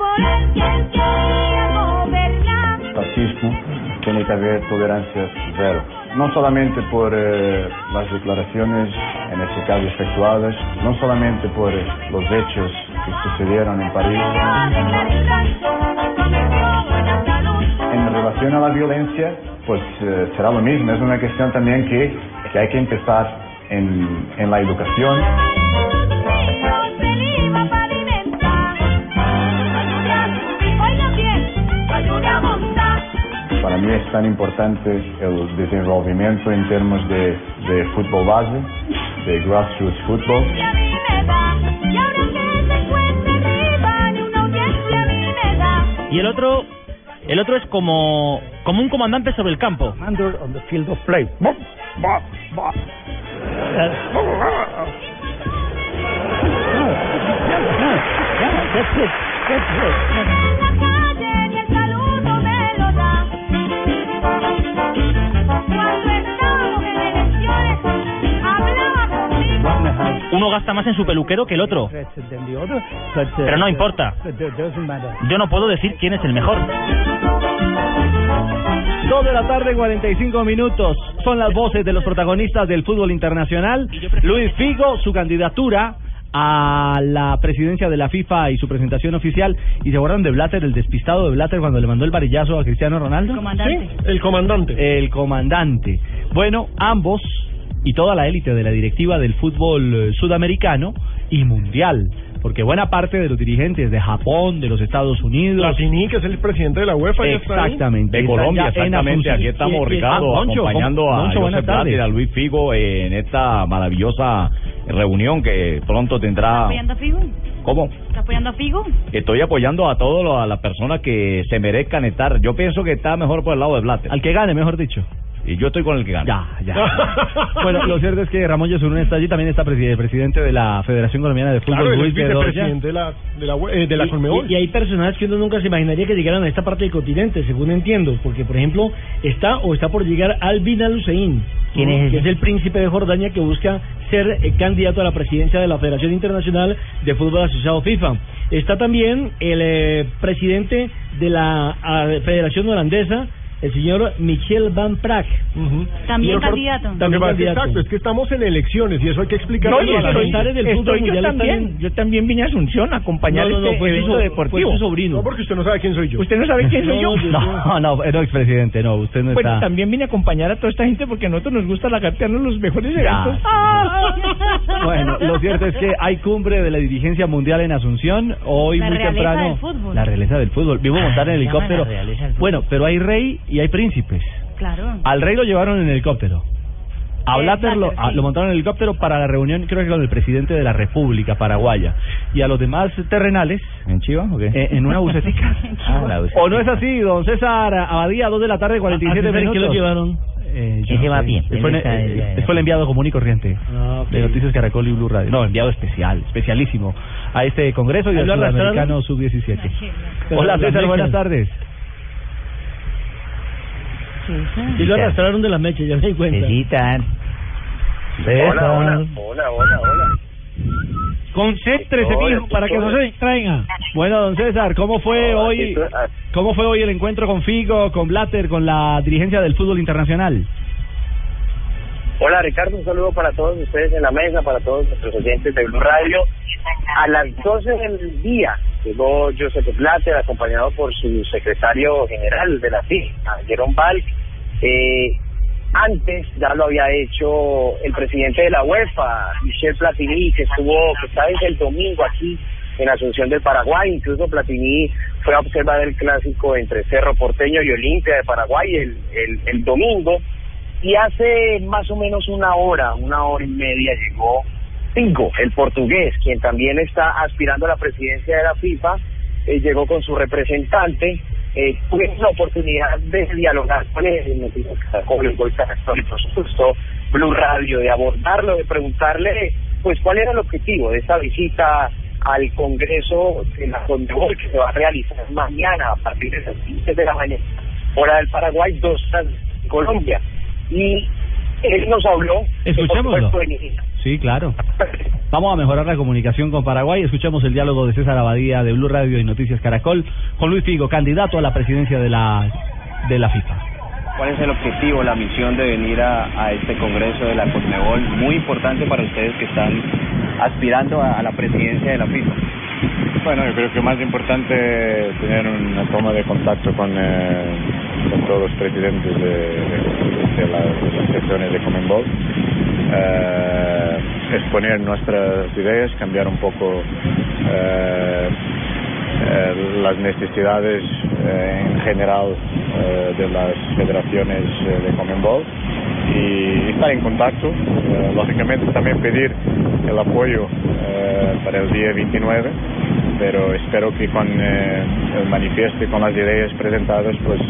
por él quien quiera gobernar. fascismo tiene que haber tolerancia cero. No solamente por eh, las declaraciones, en este caso efectuadas, no solamente por eh, los hechos que sucedieron en París. El. En relación a la violencia, pues eh, será lo mismo. Es una cuestión también que, que hay que empezar en, en la educación. Para mí es tan importante el desenvolvimiento en términos de, de fútbol base, de grassroots fútbol. Y el otro, el otro es como, como un comandante sobre el campo. commander on the field of play. That's it. That's it. Uno gasta más en su peluquero que el otro. Pero no importa. Yo no puedo decir quién es el mejor. Dos de la tarde, 45 minutos. Son las voces de los protagonistas del fútbol internacional. Luis Figo, su candidatura a la presidencia de la FIFA y su presentación oficial. ¿Y se acuerdan de Blatter, el despistado de Blatter cuando le mandó el varillazo a Cristiano Ronaldo? Comandante. el comandante. El comandante. Bueno, ambos y toda la élite de la directiva del fútbol eh, sudamericano y mundial. Porque buena parte de los dirigentes de Japón, de los Estados Unidos, Platini, que es el presidente de la UEFA, está. Exactamente. De Colombia, exactamente. Aquí estamos, Ricardo, ah, Moncho, acompañando ¿cómo- a Moncho, y a Luis Figo en esta maravillosa reunión que pronto tendrá. ¿Apoyando a Figo? ¿Cómo? ¿Está apoyando a Figo? Estoy apoyando a todas las personas que se merezcan estar. Yo pienso que está mejor por el lado de Blatter. Al que gane, mejor dicho. Y yo estoy con el que gana. Ya, ya. bueno, lo cierto es que Ramón Yesurún está allí, también está presi- el presidente de la Federación Colombiana de Fútbol, Claro, Luis vicepresidente de la, de la, eh, de la Conmebol. Y, y hay personajes que uno nunca se imaginaría que llegaran a esta parte del continente, según entiendo, porque por ejemplo está o está por llegar Albin Al Hussein, ¿Quién es que es el príncipe de Jordania que busca ser eh, candidato a la presidencia de la Federación Internacional de Fútbol Asociado FIFA. Está también el eh, presidente de la Federación Holandesa, el señor Michel Van Praag. También Y nosotros- candidato. También candidato. exacto, es que estamos en elecciones y eso hay que explicarlo No, y estoy- mundial están en- yo también vine a Asunción a acompañar No, no, no, este fue su, evento deportivo. su sobrino. No, porque usted no sabe quién soy yo. ¿Usted no sabe quién soy yo? yo- No, no, no, expresidente, no, usted no Bueno, está. también vine a acompañar a toda esta gente porque a nosotros nos gusta la cartearnos los mejores Ya. eventos. Bueno, lo cierto es que hay cumbre de la dirigencia mundial en Asunción. Hoy La muy realeza temprano. del fútbol. La realeza del fútbol. Vivo montar en helicóptero. Bueno, pero hay rey y hay príncipes. Claro. Al rey lo llevaron en helicóptero. A Eh, Blatter lo, a- lo montaron en helicóptero para la reunión, creo que con el presidente de la República Paraguaya. Y a los demás terrenales, ¿En Chiva o qué? eh, en una bucetica. Ah. ¿O no es así, don César Abadía, dos de la tarde, 47 ¿A- a minutos? qué lo llevaron? Eh, yo va bien, Fue, en- eh, fue el enviado común y corriente Ah, ok. de Noticias Caracol y Blue Radio. No, enviado especial, especialísimo a este Congreso y ¿Ahí al? Sudamericano Sub-17. Pero Hola César, buenas tardes. Y lo arrastraron de las mechas, ya me di cuenta. Necesitan. César. hola, hola, hola. Concéntrese, Hola, mijo, para que no hola. se distraiga. Bueno, don César, ¿cómo fue hoy? ¿Cómo fue hoy el encuentro con Figo, con Blatter, con la dirigencia del fútbol internacional? Hola Ricardo, un saludo para todos ustedes en la mesa, para todos nuestros oyentes de Blue Radio. A las 12 del día llegó Joseph Blatter acompañado por su secretario general de la FIFA, Jerome Valk. Eh, antes ya lo había hecho el presidente de la UEFA, Michel Platini, que estuvo, que está desde el domingo aquí en Asunción del Paraguay. Incluso Platini fue a observar el clásico entre Cerro Porteño y Olimpia de Paraguay el, el, domingo. Y hace más o menos una hora, una hora y media llegó Figo, el portugués, quien también está aspirando a la presidencia de la FIFA, eh, llegó con su representante. Eh, tuve la oportunidad de dialogar con él en Noticias Caracol, en y por supuesto Blue Radio, de abordarlo, de preguntarle pues cuál era el objetivo de esta visita al Congreso de la Conmebol que se va a realizar mañana a partir de las 15 de la mañana, hora del Paraguay, dos horas Colombia. Y él nos habló Escuchémoslo. de. Sí, claro. Vamos a mejorar la comunicación con Paraguay. Escuchamos el diálogo de César Abadía de Blue Radio y Noticias Caracol con Luis Figo, candidato a la presidencia de la de la FIFA. ¿Cuál es el objetivo, la misión de venir a, a este Congreso de la CONMEBOL? Muy importante para ustedes que están aspirando a, a la presidencia de la FIFA. Bueno, yo creo que más importante es tener una toma de contacto con, eh, con todos los presidentes de, de- de las asociaciones de Comenbol, eh, exponer nuestras ideas, cambiar un poco eh, eh, las necesidades eh, en general eh, de las federaciones eh, de Comenbol y estar en contacto. Eh, lógicamente también pedir el apoyo para el día 29, pero espero que con el manifiesto y con las ideas presentadas pues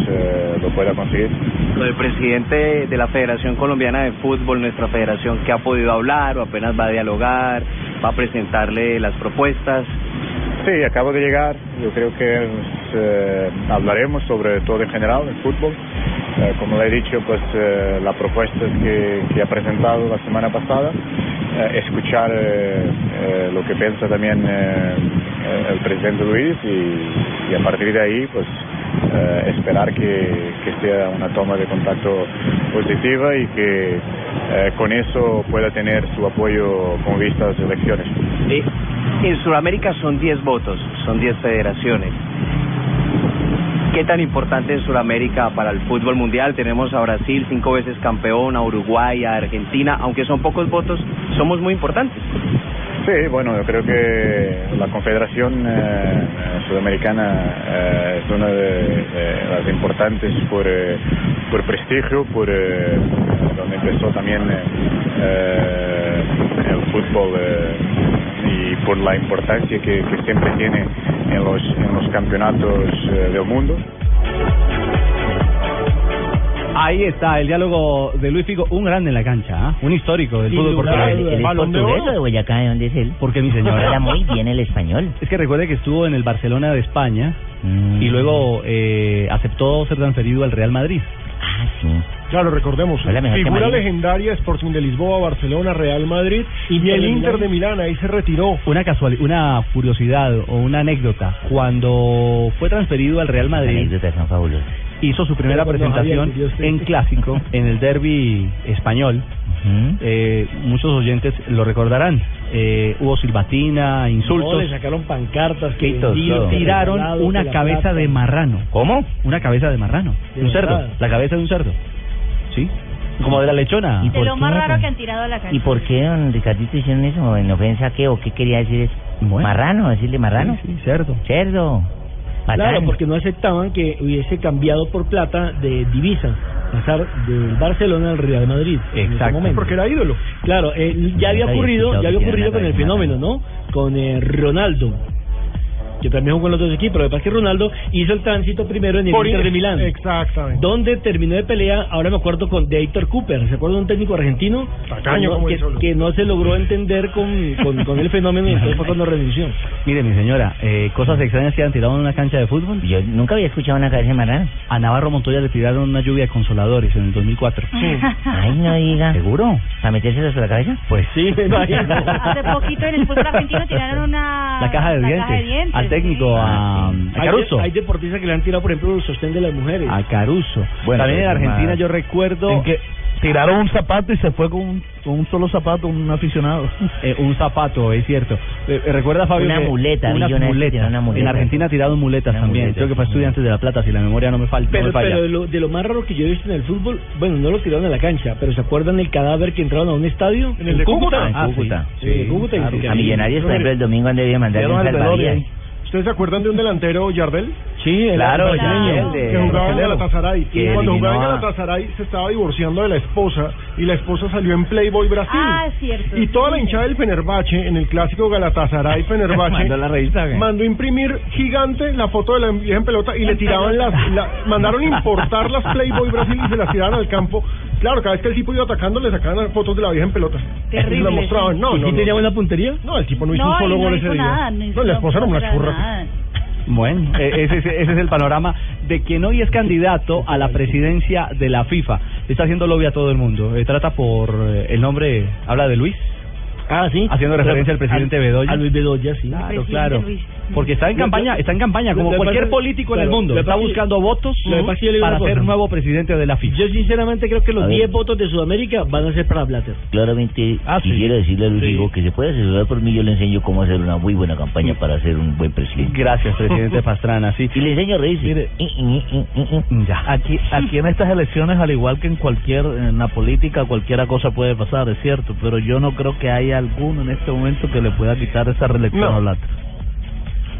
lo pueda conseguir. Del presidente de la Federación Colombiana de Fútbol, nuestra federación, que ha podido hablar o apenas va a dialogar, va a presentarle las propuestas. Sí, acabo de llegar. Yo creo que eh, hablaremos sobre todo en general, el fútbol. Eh, como le he dicho, pues eh, la propuesta que, que ha presentado la semana pasada, eh, escuchar lo que piensa también el presidente Luis y, y a partir de ahí, pues esperar que, que sea una toma de contacto positiva y que con eso pueda tener su apoyo con vista a las elecciones. Eh, en Sudamérica son 10 votos, son 10 federaciones. ¿Qué tan importante es Sudamérica para el fútbol mundial? Tenemos a Brasil, cinco veces campeón, a Uruguay, a Argentina, aunque son pocos votos, somos muy importantes. Sí, bueno, yo creo que la Confederación eh, Sudamericana eh, es una de, las importantes por, eh, por prestigio, por eh, donde empezó también el fútbol por la importancia que, que siempre tiene en los, en los campeonatos eh, del mundo. Ahí está el diálogo de Luis Figo, un grande en la cancha, ¿ah? un histórico del fútbol portugués. ¿Él es portugués o de Boyacá? ¿De dónde es él? Porque mi señora. Habla muy bien el español. Es que recuerde que estuvo en el Barcelona de España Mm. y luego eh, aceptó ser transferido al Real Madrid. Ah, sí. Claro, recordemos, figura legendaria, Sporting de Lisboa, Barcelona, Real Madrid y el Inter de Milán, ahí se retiró. Una casualidad, una curiosidad o una anécdota. Cuando fue transferido al Real Madrid, hizo su primera presentación en clásico, en el derby español. Eh, muchos oyentes lo recordarán. Eh, hubo silbatina, No, insultos. le sacaron pancartas que y vendían, tiraron una cabeza de marrano. ¿Cómo? Una cabeza de marrano. De un cerdo. La cabeza de un cerdo. ¿Sí? Como de la lechona. ¿Y De por lo qué, más raro que han tirado a la calle. ¿Y por qué, don Ricardito, hicieron eso? ¿En ofensa qué? ¿O qué quería decir eso? Bueno. ¿Marrano? ¿Decirle marrano? Sí, sí, cerdo. Cerdo. Claro, porque no aceptaban que hubiese cambiado por plata de divisa, pasar del Barcelona al Real Madrid. en ese Exacto. momento. Porque era ídolo. Claro, eh, ya había ocurrido, ya había ocurrido con el fenómeno, ¿no? Con eh, Ronaldo, que también jugó en los dos equipos. Lo que pasa es que Ronaldo hizo el tránsito primero en el Por- Inter de Milán. Exactamente. donde terminó de pelea, ahora me acuerdo con de Héctor Cooper, ¿se acuerda de un técnico argentino? Tacaño que, no, como que, no se logró entender con, con, con el fenómeno y entonces fue cuando renunció. Mire, mi señora, eh, cosas extrañas que han tirado en una cancha de fútbol. Yo nunca había escuchado una cabeza de marrano. A Navarro Montoya le tiraron una lluvia de consoladores en el 2004. Ay, no diga. ¿Seguro? ¿Para metérselos a la cabeza? Pues Sí, me imagino. Hace poquito en el fútbol argentino tiraron una... La caja de la dientes. caja de dientes, Al técnico, sí. a, a Hay, Caruso. hay deportistas que le han tirado, por ejemplo, el sostén de las mujeres. A Caruso. Bueno, También en pero es Argentina yo recuerdo... ¿En qué? tiraron un zapato y se fue con un, con un solo zapato un aficionado. Eh, un zapato, es cierto. Eh, eh, recuerda, Fabio, Una que muleta, una que muletas. tiraron una muleta. En Argentina tiraron muletas Una también. muleta, Creo que fue sí. Estudiantes de La Plata, si la memoria no me, falta no Pero, me falla. pero de, lo, de lo más raro que yo he visto en el fútbol, bueno, no lo tiraron a la cancha, pero ¿se acuerdan el cadáver que entraron a un estadio? En el de Cúcuta. Ah, En Cúcuta. Sí, en Cúcuta. y A Millonarios, por ejemplo, el domingo han debido mandar un ¿Ustedes se acuerdan de un delantero, Yardel? Sí, el Claro, que jugaba en. Galatasaray. Y cuando jugaba en Galatasaray se estaba divorciando de la esposa y la esposa salió en Playboy Brasil. Ah, cierto. Y toda la hinchada del Fenerbahce en el clásico Galatasaray Fenerbahce Mandó la revista, ¿qué? mandó imprimir gigante la foto de la vieja en pelota y le tiraban las la- mandaron importar las Playboy Brasil y se las tiraban al campo. Claro, cada vez que el tipo iba atacando le sacaban fotos de la vieja en pelota. Terrible, Y la mostraban. No, ¿Y no, tenía buena puntería? No, el tipo no hizo No, un solo gol ese día. nada, no la esposa era una churra. Nada. Bueno, eh, ese, ese- ese es el panorama de quien hoy es candidato a la presidencia de la FIFA. Está haciendo lobby a todo el mundo. Eh, trata por eh, el nombre, habla de Luis. Ah, sí. Haciendo referencia al presidente Bedoya. A Luis Bedoya, sí. Claro, claro. Luis. Porque está en campaña, está en campaña como cualquier político en el mundo. Está buscando votos para ser nuevo presidente de la FIFA. Yo sinceramente creo que los A ver. 10 votos de Sudamérica van a ser para Blatter. Claramente Ah, sí. quisiera decirle a Luis Sí. Que se puede asesorar por mí, yo le enseño cómo hacer una muy buena campaña para ser un buen presidente. Gracias, presidente Pastrana. Sí. Y le enseño a reírse. Mire, Mm, mm, mm. Ya. Aquí, aquí en estas elecciones, al igual que en cualquier, en la política, cualquiera cosa puede pasar, es cierto, pero yo no creo que haya alguno en este momento que le pueda quitar esa reelección No. a Blatter.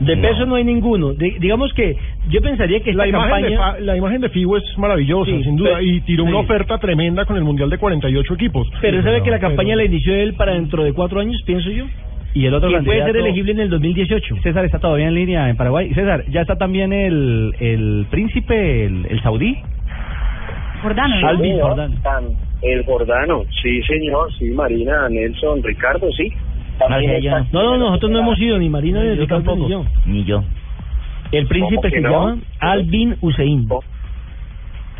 De No. peso no hay ninguno. De- digamos que yo pensaría que esta La imagen, de, campaña... Fa- la imagen de Figo es maravillosa, Sí, sin duda, pero- y tiró una oferta tremenda con el Mundial de 48 equipos. Pero sabe que la pero- campaña la inició él para dentro de cuatro años, pienso yo. Y el otro puede candidato, ser elegible en el 2018. César está todavía en línea en Paraguay. César, ya está también el, el príncipe, el, el saudí. Jordano, ¿no? Alvin tan- El Jordano, sí señor, sí, Marina, Nelson, Ricardo, sí. También No, no, nosotros no hemos ido, ni Marina, ni Yo tampoco. ni yo. Ni yo. El príncipe ¿Cómo que se no? llama Alvin Hussein.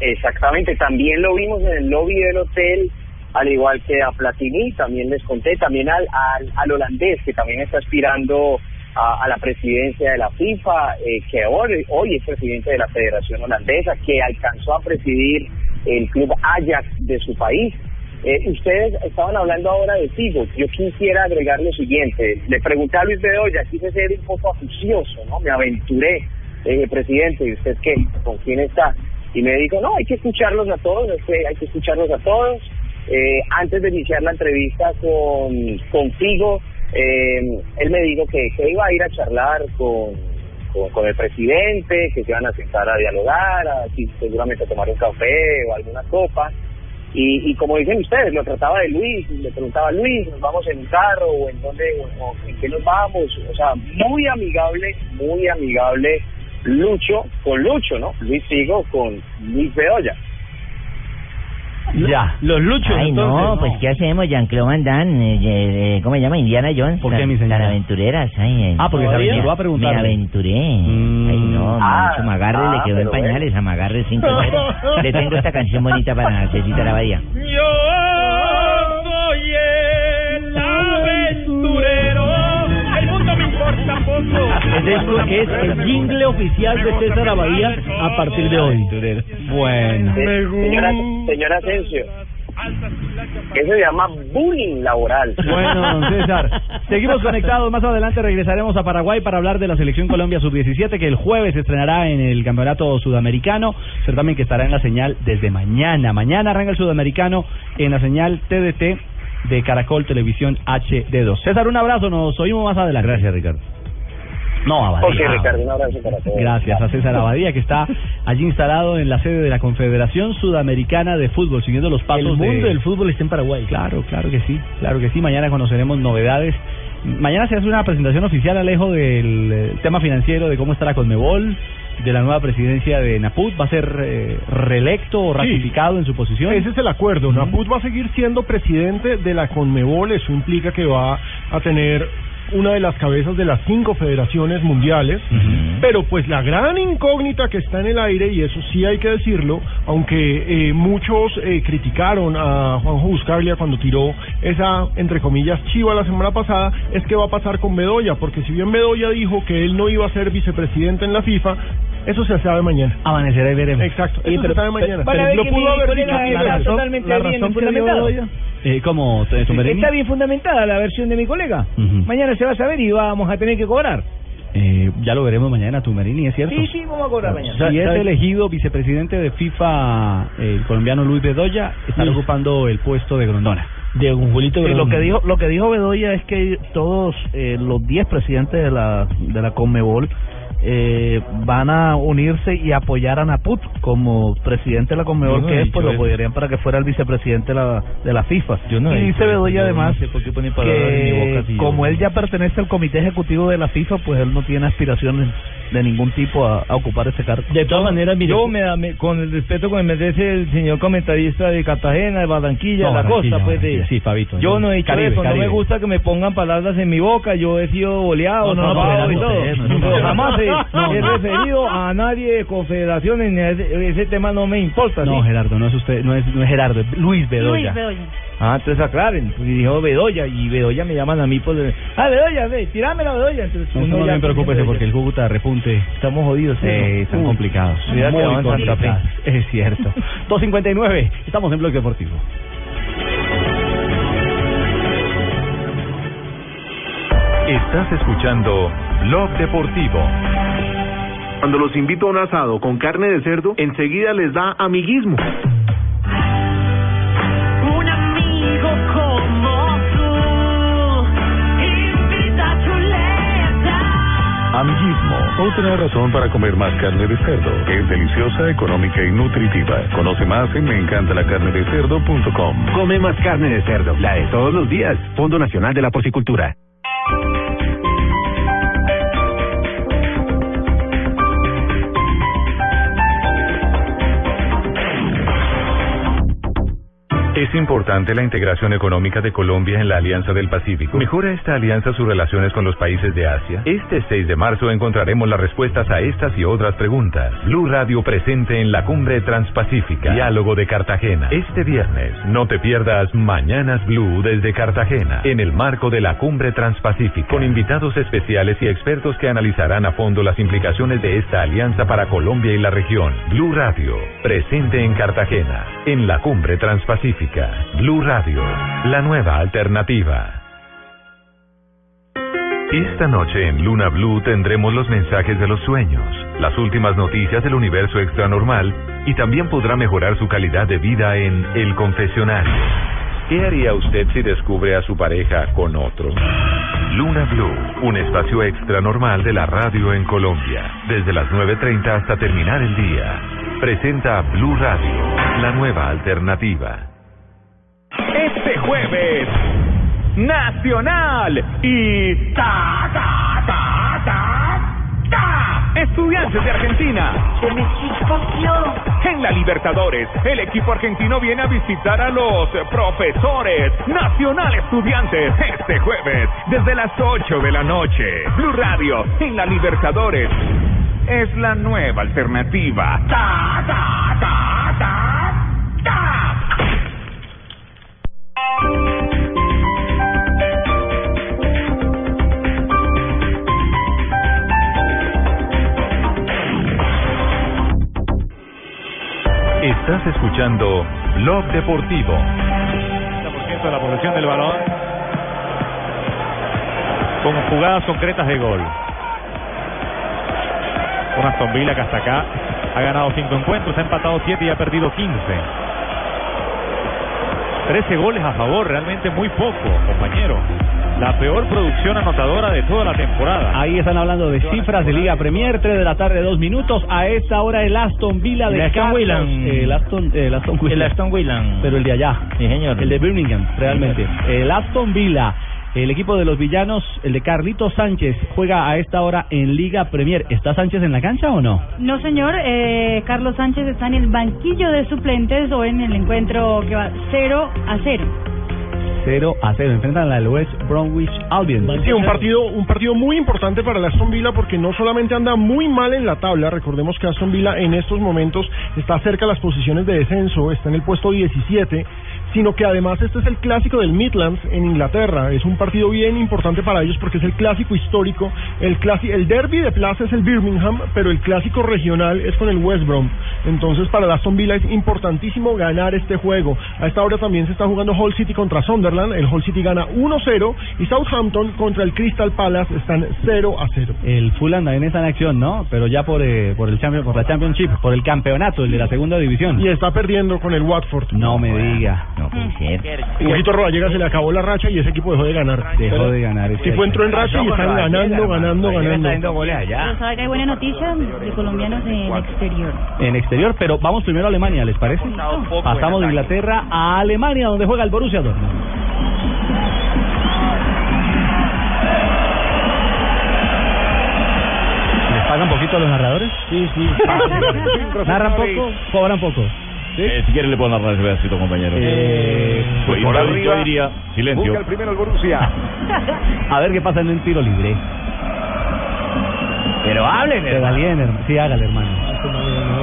Exactamente, también lo vimos en el lobby del hotel, al igual que a Platini, también les conté, también al, al, al holandés, que también está aspirando a, a la presidencia de la FIFA, eh, que hoy, hoy es presidente de la Federación Holandesa, que alcanzó a presidir el club Ajax de su país. Eh, ustedes estaban hablando ahora de Figo. Yo quisiera agregar lo siguiente. Le pregunté a Luis Bedoya, quise ser un poco acucioso, ¿no? Me aventuré, eh, presidente, ¿y usted qué? ¿Con quién está? Y me dijo, no, hay que escucharlos a todos, es que hay que escucharlos a todos. Eh, antes de iniciar la entrevista con, con Figo, eh, él me dijo que, que iba a ir a charlar con, con, el presidente, que se iban a sentar a dialogar, a, seguramente a tomar un café o alguna copa. Y, y como dicen ustedes, lo trataba de Luis, le preguntaba Luis, ¿nos vamos en un carro o en dónde, o en qué nos vamos? O sea, muy amigable, muy amigable Lucho con Lucho, ¿no? Luis Figo con Luis Bedoya. Ya. Los luchos, Ay, no, entonces. pues ¿qué hacemos? Jean-Claude Van Damme, eh, eh, ¿cómo se llama? Indiana Jones. ¿Por qué, mi señora? Tan aventureras. Ay, ay. Ah, porque se aventuró a preguntarle. Me aventuré. Mm. Ay, no, Ah, mucho Magarre ah, le quedó en pero bueno. pañales a Magarre 5-0. Le tengo esta canción bonita para Cecita Lavadía. Yo soy el aventurero. El mundo me importa poco. Ese es, es el jingle oficial de César Abadía a partir de hoy. Bueno. Señora, señora Asensio, eso se llama bullying laboral. Bueno, don César, seguimos conectados. Más adelante regresaremos a Paraguay para hablar de la selección Colombia sub-17 que el jueves se estrenará en el Campeonato Sudamericano, certamen que estará en la señal desde mañana. Mañana arranca el Sudamericano en la señal TDT de Caracol Televisión HD2. César, un abrazo, nos oímos más adelante. Gracias, Ricardo. No, Abadía. Ok, Ricardo, un abrazo para todos. Gracias a César Abadía, que está allí instalado en la sede de la Confederación Sudamericana de Fútbol, siguiendo los pasos El mundo de... del fútbol está en Paraguay. Claro, claro que sí, claro que sí. Mañana conoceremos novedades. Mañana se hace una presentación oficial, Alejo, del eh, tema financiero, de cómo está la Conmebol, de la nueva presidencia de Naput. ¿Va a ser eh, reelecto o ratificado en su posición? Ese es el acuerdo. Naput va a seguir siendo presidente de la Conmebol. Eso implica que va a tener una de las cabezas de las cinco federaciones mundiales. Pero pues la gran incógnita que está en el aire, y eso sí hay que decirlo, aunque eh, muchos eh, criticaron a Juanjo Buscaglia cuando tiró esa, entre comillas, chiva la semana pasada, es qué va a pasar con Bedoya, porque si bien Bedoya dijo que él no iba a ser vicepresidente en la FIFA, Eso se sabe mañana. Amanecerá y veremos. Exacto, Sí, eso pero- se sabe mañana. ver lo que pudo haber dicho está Tigres. totalmente la bien razón que. Bedoya. Eh, ¿Cómo, eh, Tumberini? Está bien fundamentada la versión de mi colega. Mañana se va a saber y vamos a tener que cobrar. Eh, ya lo veremos mañana, Tumberini, ¿es cierto? Sí, sí, vamos a cobrar mañana. Si es elegido vicepresidente de FIFA eh, el colombiano Luis Bedoya, estará Sí. ocupando el puesto de Grondona. De un Julito Sí, lo que dijo lo que dijo Bedoya es que todos eh, los 10 presidentes de la de la Conmebol eh, van a unirse y apoyar a Naput como presidente de la Conmebol no que es pues lo apoyarían para que fuera el vicepresidente de la de la FIFA. No y eso, Bedoya yo además no sé por qué ponen palabras en mi que boca si yo- como él ya pertenece al comité ejecutivo de la FIFA pues él no tiene aspiraciones de ningún tipo a, a ocupar ese cargo. De todas maneras, mire, yo me, me- con el respeto que me merece el señor comentarista de Cartagena, de Barranquilla, No, de la Barranquilla, costa, pues de Barranquilla, sí, Fabito, Yo no. he dicho Caribe, eso, no me gusta que me pongan palabras en mi boca, yo he sido boleado, No, no, no, no, no, y no, todo. usted, no, no, Pero no. jamás he, No, he no. referido a nadie de confederaciones, ni a ese, ese tema no me importa. No, ¿sí? Gerardo, no es usted, no es, no es Gerardo, es Luis Bedoya. Luis Bedoya. Ah, entonces aclaren, pues dijo Bedoya, y Bedoya me llaman a mí por... el- Ah, Bedoya, ve, tirame la Bedoya. Entonces, No, no ya bien preocúpese porque el Cúcuta repunte. Estamos jodidos, ¿sí? Eh, están Uy, complicados. Muy complicados. Es cierto. 2.59, estamos en Bloque Deportivo. Estás escuchando Blog Deportivo. Cuando los invito a un asado con carne de cerdo, enseguida les da amiguismo. Un amigo como tú invita a chuleta. Amiguismo. Otra razón para comer más carne de cerdo. Es deliciosa, económica y nutritiva. Conoce más en meencantalacarnedecerdo.com. Come más carne de cerdo, la de todos los días. Fondo Nacional de la Porcicultura. Es importante la integración económica de Colombia en la Alianza del Pacífico. ¿Mejora esta alianza sus relaciones con los países de Asia? Este 6 de marzo encontraremos las respuestas a estas y otras preguntas. Blue Radio presente en la Cumbre Transpacífica. Diálogo de Cartagena. Este viernes, no te pierdas Mañanas Blue desde Cartagena, en el marco de la Cumbre Transpacífica, con invitados especiales y expertos que analizarán a fondo las implicaciones de esta alianza para Colombia y la región. Blue Radio, presente en Cartagena, en la Cumbre Transpacífica. Blue Radio, la nueva alternativa. Esta noche en Luna Blue tendremos los mensajes de los sueños, las últimas noticias del universo extranormal y también podrá mejorar su calidad de vida en El Confesionario. ¿Qué haría usted si descubre a su pareja con otro? Luna Blue, un espacio extranormal de la radio en Colombia, desde las 9.30 hasta terminar el día. Presenta Blue Radio, la nueva alternativa. Este jueves, Nacional y ta ta ta ta ta Estudiantes de Argentina. En la Libertadores, el equipo argentino viene a visitar a los profesores Nacional Estudiantes este jueves desde las 8 de la noche. Blue Radio en la Libertadores es la nueva alternativa. Ta ta ta ta. Estás escuchando Blog Deportivo. 30% de la posesión del balón con jugadas concretas de gol. Con Aston Villa que hasta acá ha ganado 5 encuentros, ha empatado 7 y ha perdido 15. 13 goles a favor, realmente muy poco, compañero. La peor producción anotadora de toda la temporada. Ahí están hablando de cifras de Liga Premier, 3 de la tarde, 2 minutos. A esta hora el Aston Villa de El Aston. El Aston, el Aston Villa. El Aston Villan. Pero el de allá. Sí, señor. El de Birmingham, realmente. El Aston Villa. El equipo de los villanos, el de Carlitos Sánchez, juega a esta hora en Liga Premier. ¿Está Sánchez en la cancha o no? No, señor. Eh, Carlos Sánchez está en el banquillo de suplentes o en el encuentro que va 0 a 0. 0 a 0. Enfrentan al West Bromwich Albion. Sí, un partido, un partido muy importante para el Aston Villa porque no solamente anda muy mal en la tabla, recordemos que Aston Villa en estos momentos está cerca de las posiciones de descenso, está en el puesto 17, sino que además este es el clásico del Midlands en Inglaterra. Es un partido bien importante para ellos porque es el clásico histórico. El, clasi- el derby de plaza es el Birmingham, pero el clásico regional es con el West Brom. Entonces para el Aston Villa es importantísimo ganar este juego. A esta hora también se está jugando Hull City contra Sunderland. El Hull City gana 1-0 y Southampton contra el Crystal Palace están 0 a 0. El Fulham también está en acción, ¿no? Pero ya por, eh, por el champion, por la Championship, por el campeonato, el de la segunda división. Y está perdiendo con el Watford. No me diga. No puede ser. Dieguito Rodallega se le acabó la racha y ese equipo dejó de ganar. Dejó de ganar. Sí, fue entró en racha y están ganando, ganando, ganando. Pero sabe que hay buena noticia de colombianos en el exterior. En exterior, pero vamos primero a Alemania, ¿les parece? Pasamos de Inglaterra a Alemania, donde juega el Borussia Dortmund. ¿Les pagan poquito a los narradores? Sí, sí. Narran poco, cobran poco. Eh, si quiere le puedo narrar ese pedacito, compañero. Eh, pues por arriba. yo diría silencio. Busca el primero el Borussia. A ver qué pasa en un tiro libre. Pero hablen, hermano. Sí, hágale, hermano.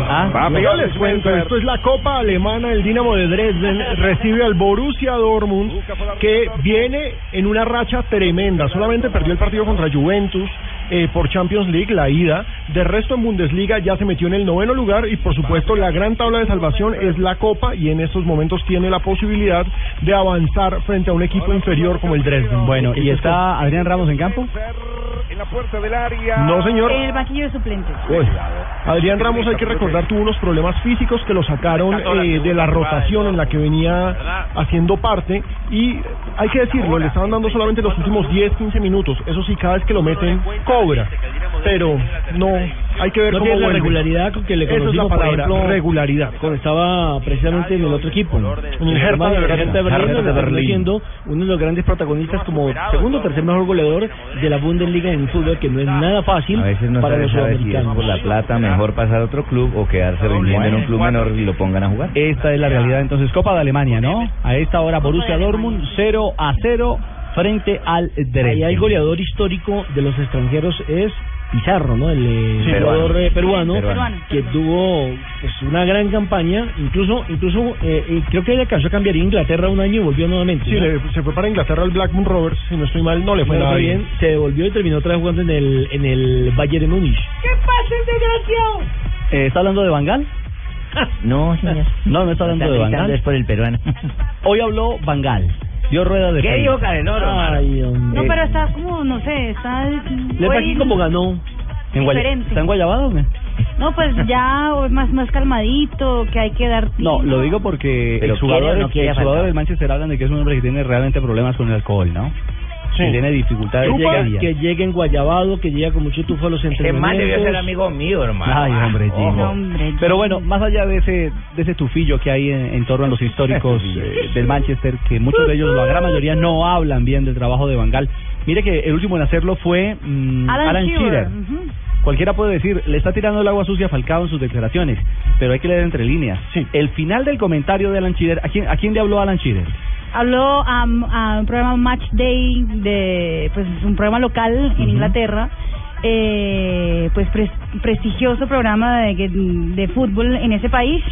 Ah, Yo les cuento, esto es la Copa Alemana, el Dinamo de Dresden recibe al Borussia Dortmund que viene en una racha tremenda, solamente perdió el partido contra Juventus eh, por Champions League, la ida, de resto en Bundesliga ya se metió en el noveno lugar y por supuesto la gran tabla de salvación es la Copa y en estos momentos tiene la posibilidad de avanzar frente a un equipo inferior como el Dresden. Bueno, ¿y está Adrián Ramos en campo? En la puerta del área. No, señor. El banquillo de suplentes. Uy, Adrián Ramos, hay que recordar, tuvo unos problemas físicos que lo sacaron eh, de la rotación en la que venía haciendo parte y hay que decirlo, le estaban dando solamente los últimos 10, 15 minutos. Eso sí, cada vez que lo meten, cobra. Pero no, hay que ver No cómo tiene la vuelve. regularidad con que le Esa es la conocimos, por palabra, ejemplo, regularidad. cuando estaba precisamente en el otro equipo. En el Hertha de Berlín. De Berlín, de Berlín. siendo uno de los grandes protagonistas como segundo o tercer mejor goleador de la Bundesliga en fútbol, que no es nada fácil A veces no para los si sudamericanos. por la plata mejor pasar a otro club o quedarse rindiendo en un club menor y lo pongan a jugar. Esta es la realidad. Entonces, Copa de Alemania, ¿no? A esta hora, Borussia Dortmund 0 a 0 frente al Dresden. Ahí el goleador histórico de los extranjeros es Pizarro, ¿no? El eh, Sí, jugador peruano. eh, peruano, Peruano. que tuvo pues, una gran campaña, incluso incluso eh, creo que alcanzó a cambiar a Inglaterra un año y volvió nuevamente. Sí, ¿no? le- se fue para Inglaterra al Blackburn Rovers, si no estoy mal, no le fue No nada bien. bien, se devolvió y terminó otra vez jugando en el en el Bayern de Múnich. ¿Qué pasa, desgraciado? Eh, ¿Está hablando de Bangal? No, señor. No, no está hablando Está de Bangal. es por el peruano. Hoy habló Bangal. Dio rueda de ¿Qué prensa. dijo Cadenoro? Ay, hombre. No, pero está como, no sé, está... Le aquí hoy- como ganó. ¿En Guaya- diferente. ¿Está en Guayabado o qué? No, pues ya más, más calmadito, que hay que dar... No, lo digo porque Pero el quiere o jugador, no quiere jugador del Manchester hablan de que es un hombre que tiene realmente problemas con el alcohol, ¿no? Que tiene dificultades llega, serias. que llegue en Guayabado, que llega con mucho tufo a los entrenamientos. man debió ser amigo mío, hermano. Ay, hombre, Ojo. Hombre, Pero bueno, más allá de ese de ese tufillo que hay en, en torno a los históricos eh, del Manchester, que muchos de ellos, la gran mayoría, no hablan bien del trabajo de Bangal. Mire que el último en hacerlo fue mm, Alan, Alan Shearer. Shearer. ujú. Cualquiera puede decir, le está tirando el agua sucia a Falcao en sus declaraciones, pero hay que leer entre líneas. El final del comentario de Alan Shearer, ¿a quién, a quién le habló Alan Shearer? Habló a, a un programa Match Day, de pues un programa local en Inglaterra, eh, pues pres- prestigioso programa de, de fútbol en ese país.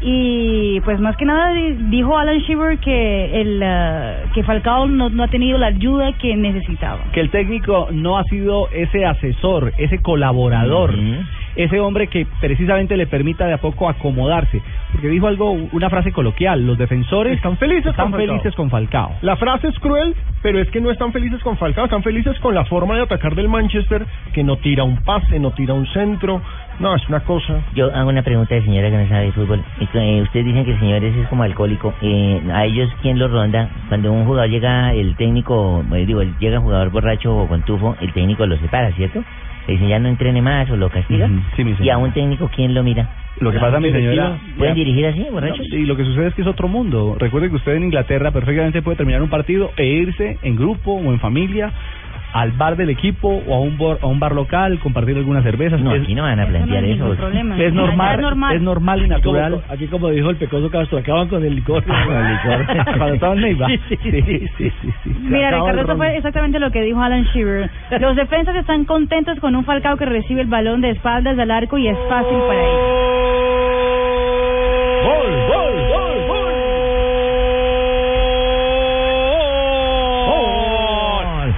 Y pues más que nada di- dijo Alan Shearer que el eh, que Falcao no, no ha tenido la ayuda que necesitaba. que el técnico no ha sido ese asesor, ese colaborador, ese hombre que precisamente le permita de a poco acomodarse. Porque dijo algo, una frase coloquial, los defensores Están felices están con Falcao. felices con Falcao. La frase es cruel, pero es que no están felices con Falcao, están felices con la forma de atacar del Manchester, que no tira un pase, no tira un centro. No, es una cosa. Yo hago una pregunta de señora que no sabe de fútbol. Eh, ustedes dicen que el señor ese es como alcohólico. Eh, ¿A ellos quién los ronda? Cuando un jugador llega, el técnico, eh, digo, llega un jugador borracho o con tufo, el técnico lo separa, ¿cierto? Le dicen ya no entrene más o lo castiga. Ujú, sí, y a un técnico, ¿quién lo mira? Lo que pasa, mi señora... ¿Pueden dirigir así, borrachos? Y lo que sucede es que es otro mundo. Recuerde que usted en Inglaterra perfectamente puede terminar un partido e irse en grupo o en familia al bar del equipo o a un bar, a un bar local, compartir algunas cervezas. No, es, aquí no van a plantear No eso. problema. es normal, es normal. es normal y natural. Como- aquí como dijo el pecoso Castro, acaban con el licor. Con el licor. Cuando estaba en Neiva. Sí, sí, sí, sí, sí, sí. Mira, Ricardo, eso fue exactamente lo que dijo Alan Shearer. Los defensas están contentos con un Falcao que recibe el balón de espaldas del arco y es fácil para ellos.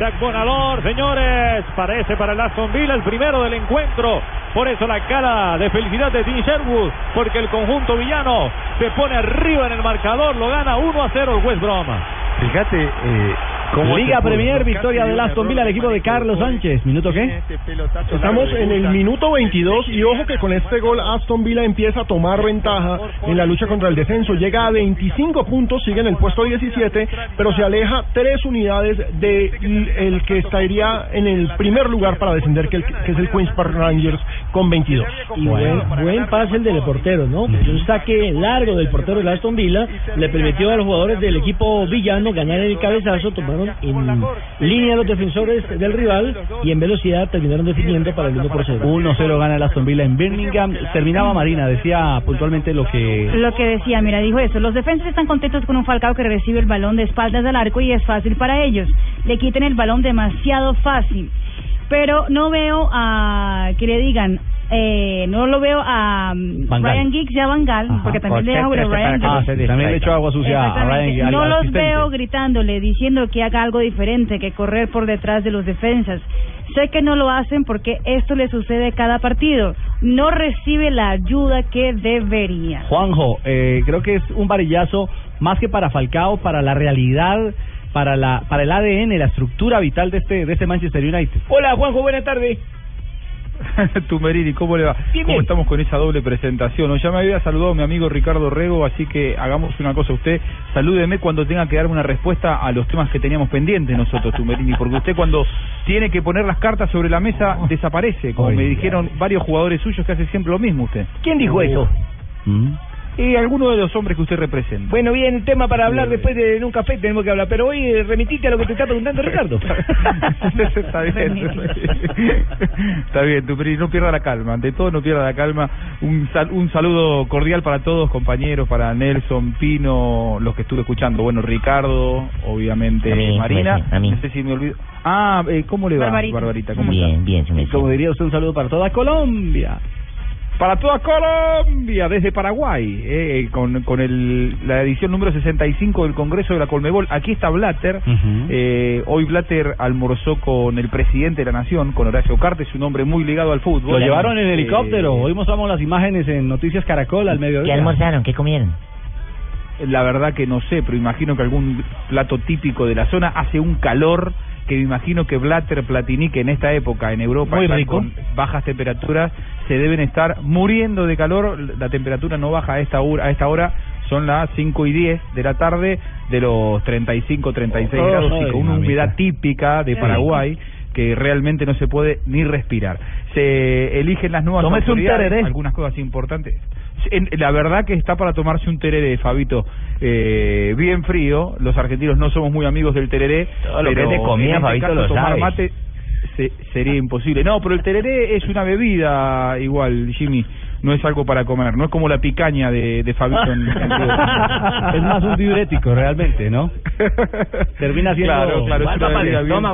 Isaac señores, parece para el Aston Villa el primero del encuentro. Por eso la cara de felicidad de Dean Sherwood, porque el conjunto villano se pone arriba en el marcador, lo gana 1 a 0 el West Brom. Fíjate, eh, Liga Premier, victoria del Aston Villa, el equipo de Carlos Sánchez. ¿Minuto qué? Estamos en el minuto 22 y ojo que con este gol Aston Villa empieza a tomar ventaja en la lucha contra el descenso. Llega a 25 puntos, sigue en el puesto 17, pero se aleja tres unidades de el que estaría en el primer lugar para descender, que, el- que es el Queens Park Rangers con 22. Y buen, buen pase el del portero, ¿no? Un saque largo del portero de Aston Villa. Le permitió a los jugadores del equipo villano ganar el cabezazo, en línea los defensores del rival y en velocidad terminaron definiendo para el 1 por 0. 1-0 gana el Aston Villa en Birmingham. Terminaba Marina, decía puntualmente lo que... Lo que decía, mira, dijo eso. Los defensas están contentos con un Falcao que recibe el balón de espaldas al arco y es fácil para ellos. Le quiten el balón demasiado fácil. Pero no veo a que le digan, eh, no lo veo a um. Ryan Giggs y a Van Gaal, porque también le dejo a Ryan Ah, Giggs. sí, también le echó agua sucia a. Ryan al No los asistente. veo gritándole, diciendo que haga algo diferente, que correr por detrás de los defensas. Sé que no lo hacen porque esto le sucede cada partido. No recibe la ayuda que debería. Juanjo, eh, creo que es un varillazo más que para Falcao, para la realidad, para la para el ADN, la estructura vital de este de este Manchester United. Hola Juanjo, buenas tardes. Tumerini, ¿cómo le va? Bien, ¿Cómo bien. estamos con esa doble presentación? O Ya me había saludado mi amigo Ricardo Rego, así que hagamos una cosa. Usted salúdeme cuando tenga que darme una respuesta a los temas que teníamos pendientes nosotros, Tumerini, porque usted cuando tiene que poner las cartas sobre la mesa desaparece, como me dijeron varios jugadores suyos que hace siempre lo mismo usted. ¿Quién dijo eso? Y alguno de los hombres que usted representa. Bueno, bien, tema para hablar después de en un café tenemos que hablar, pero hoy eh, remitite a lo que te está preguntando Ricardo. Está bien. Está bien, Tumerini, no pierda la calma. Ante todo, no pierda la calma. Un, sal- un saludo cordial para todos, compañeros, para Nelson, Pino, los que estuve escuchando. Bueno, Ricardo, obviamente, A mí, Marina. pues, a mí. No sé si me olvido. Ah, eh, ¿cómo le va, Barbarita. Barbarita? ¿Cómo Bien, está? bien, se me Como diría usted, un saludo para toda Colombia. Para toda Colombia, desde Paraguay, eh, con, con el, la edición número 65 del Congreso de la Colmebol. Aquí está Blatter. Eh, hoy Blatter almorzó con el presidente de la Nación, con Horacio Cartes, un hombre muy ligado al fútbol. Lo llevaron en Eh, helicóptero. Hoy mostramos las imágenes en Noticias Caracol al mediodía. ¿Qué almorzaron? ¿Qué comieron? La verdad que no sé, pero imagino que algún plato típico de la zona hace un calor que me imagino que Blatter, Platini, que en esta época en Europa Muy rico. con bajas temperaturas, se deben estar muriendo de calor. La temperatura no baja a esta hora, a esta hora son las 5 y 10 de la tarde de los 35, 36 Oh, grados y con una humedad típica de. Paraguay que realmente no se puede ni respirar. Se eligen las nuevas un autoridades, tereré. algunas cosas importantes. La verdad que está para tomarse un tereré, Fabito, eh, bien frío. Los argentinos no somos muy amigos del tereré. Todo lo que pero comida, en este Fabito, caso, lo tomar sabe. mate se- sería imposible. No, pero el tereré es una bebida igual, Jimmy. No es algo para comer. No es como la picaña de, de Fabito. es más un diurético realmente, ¿no? Termina siendo Claro, claro, es una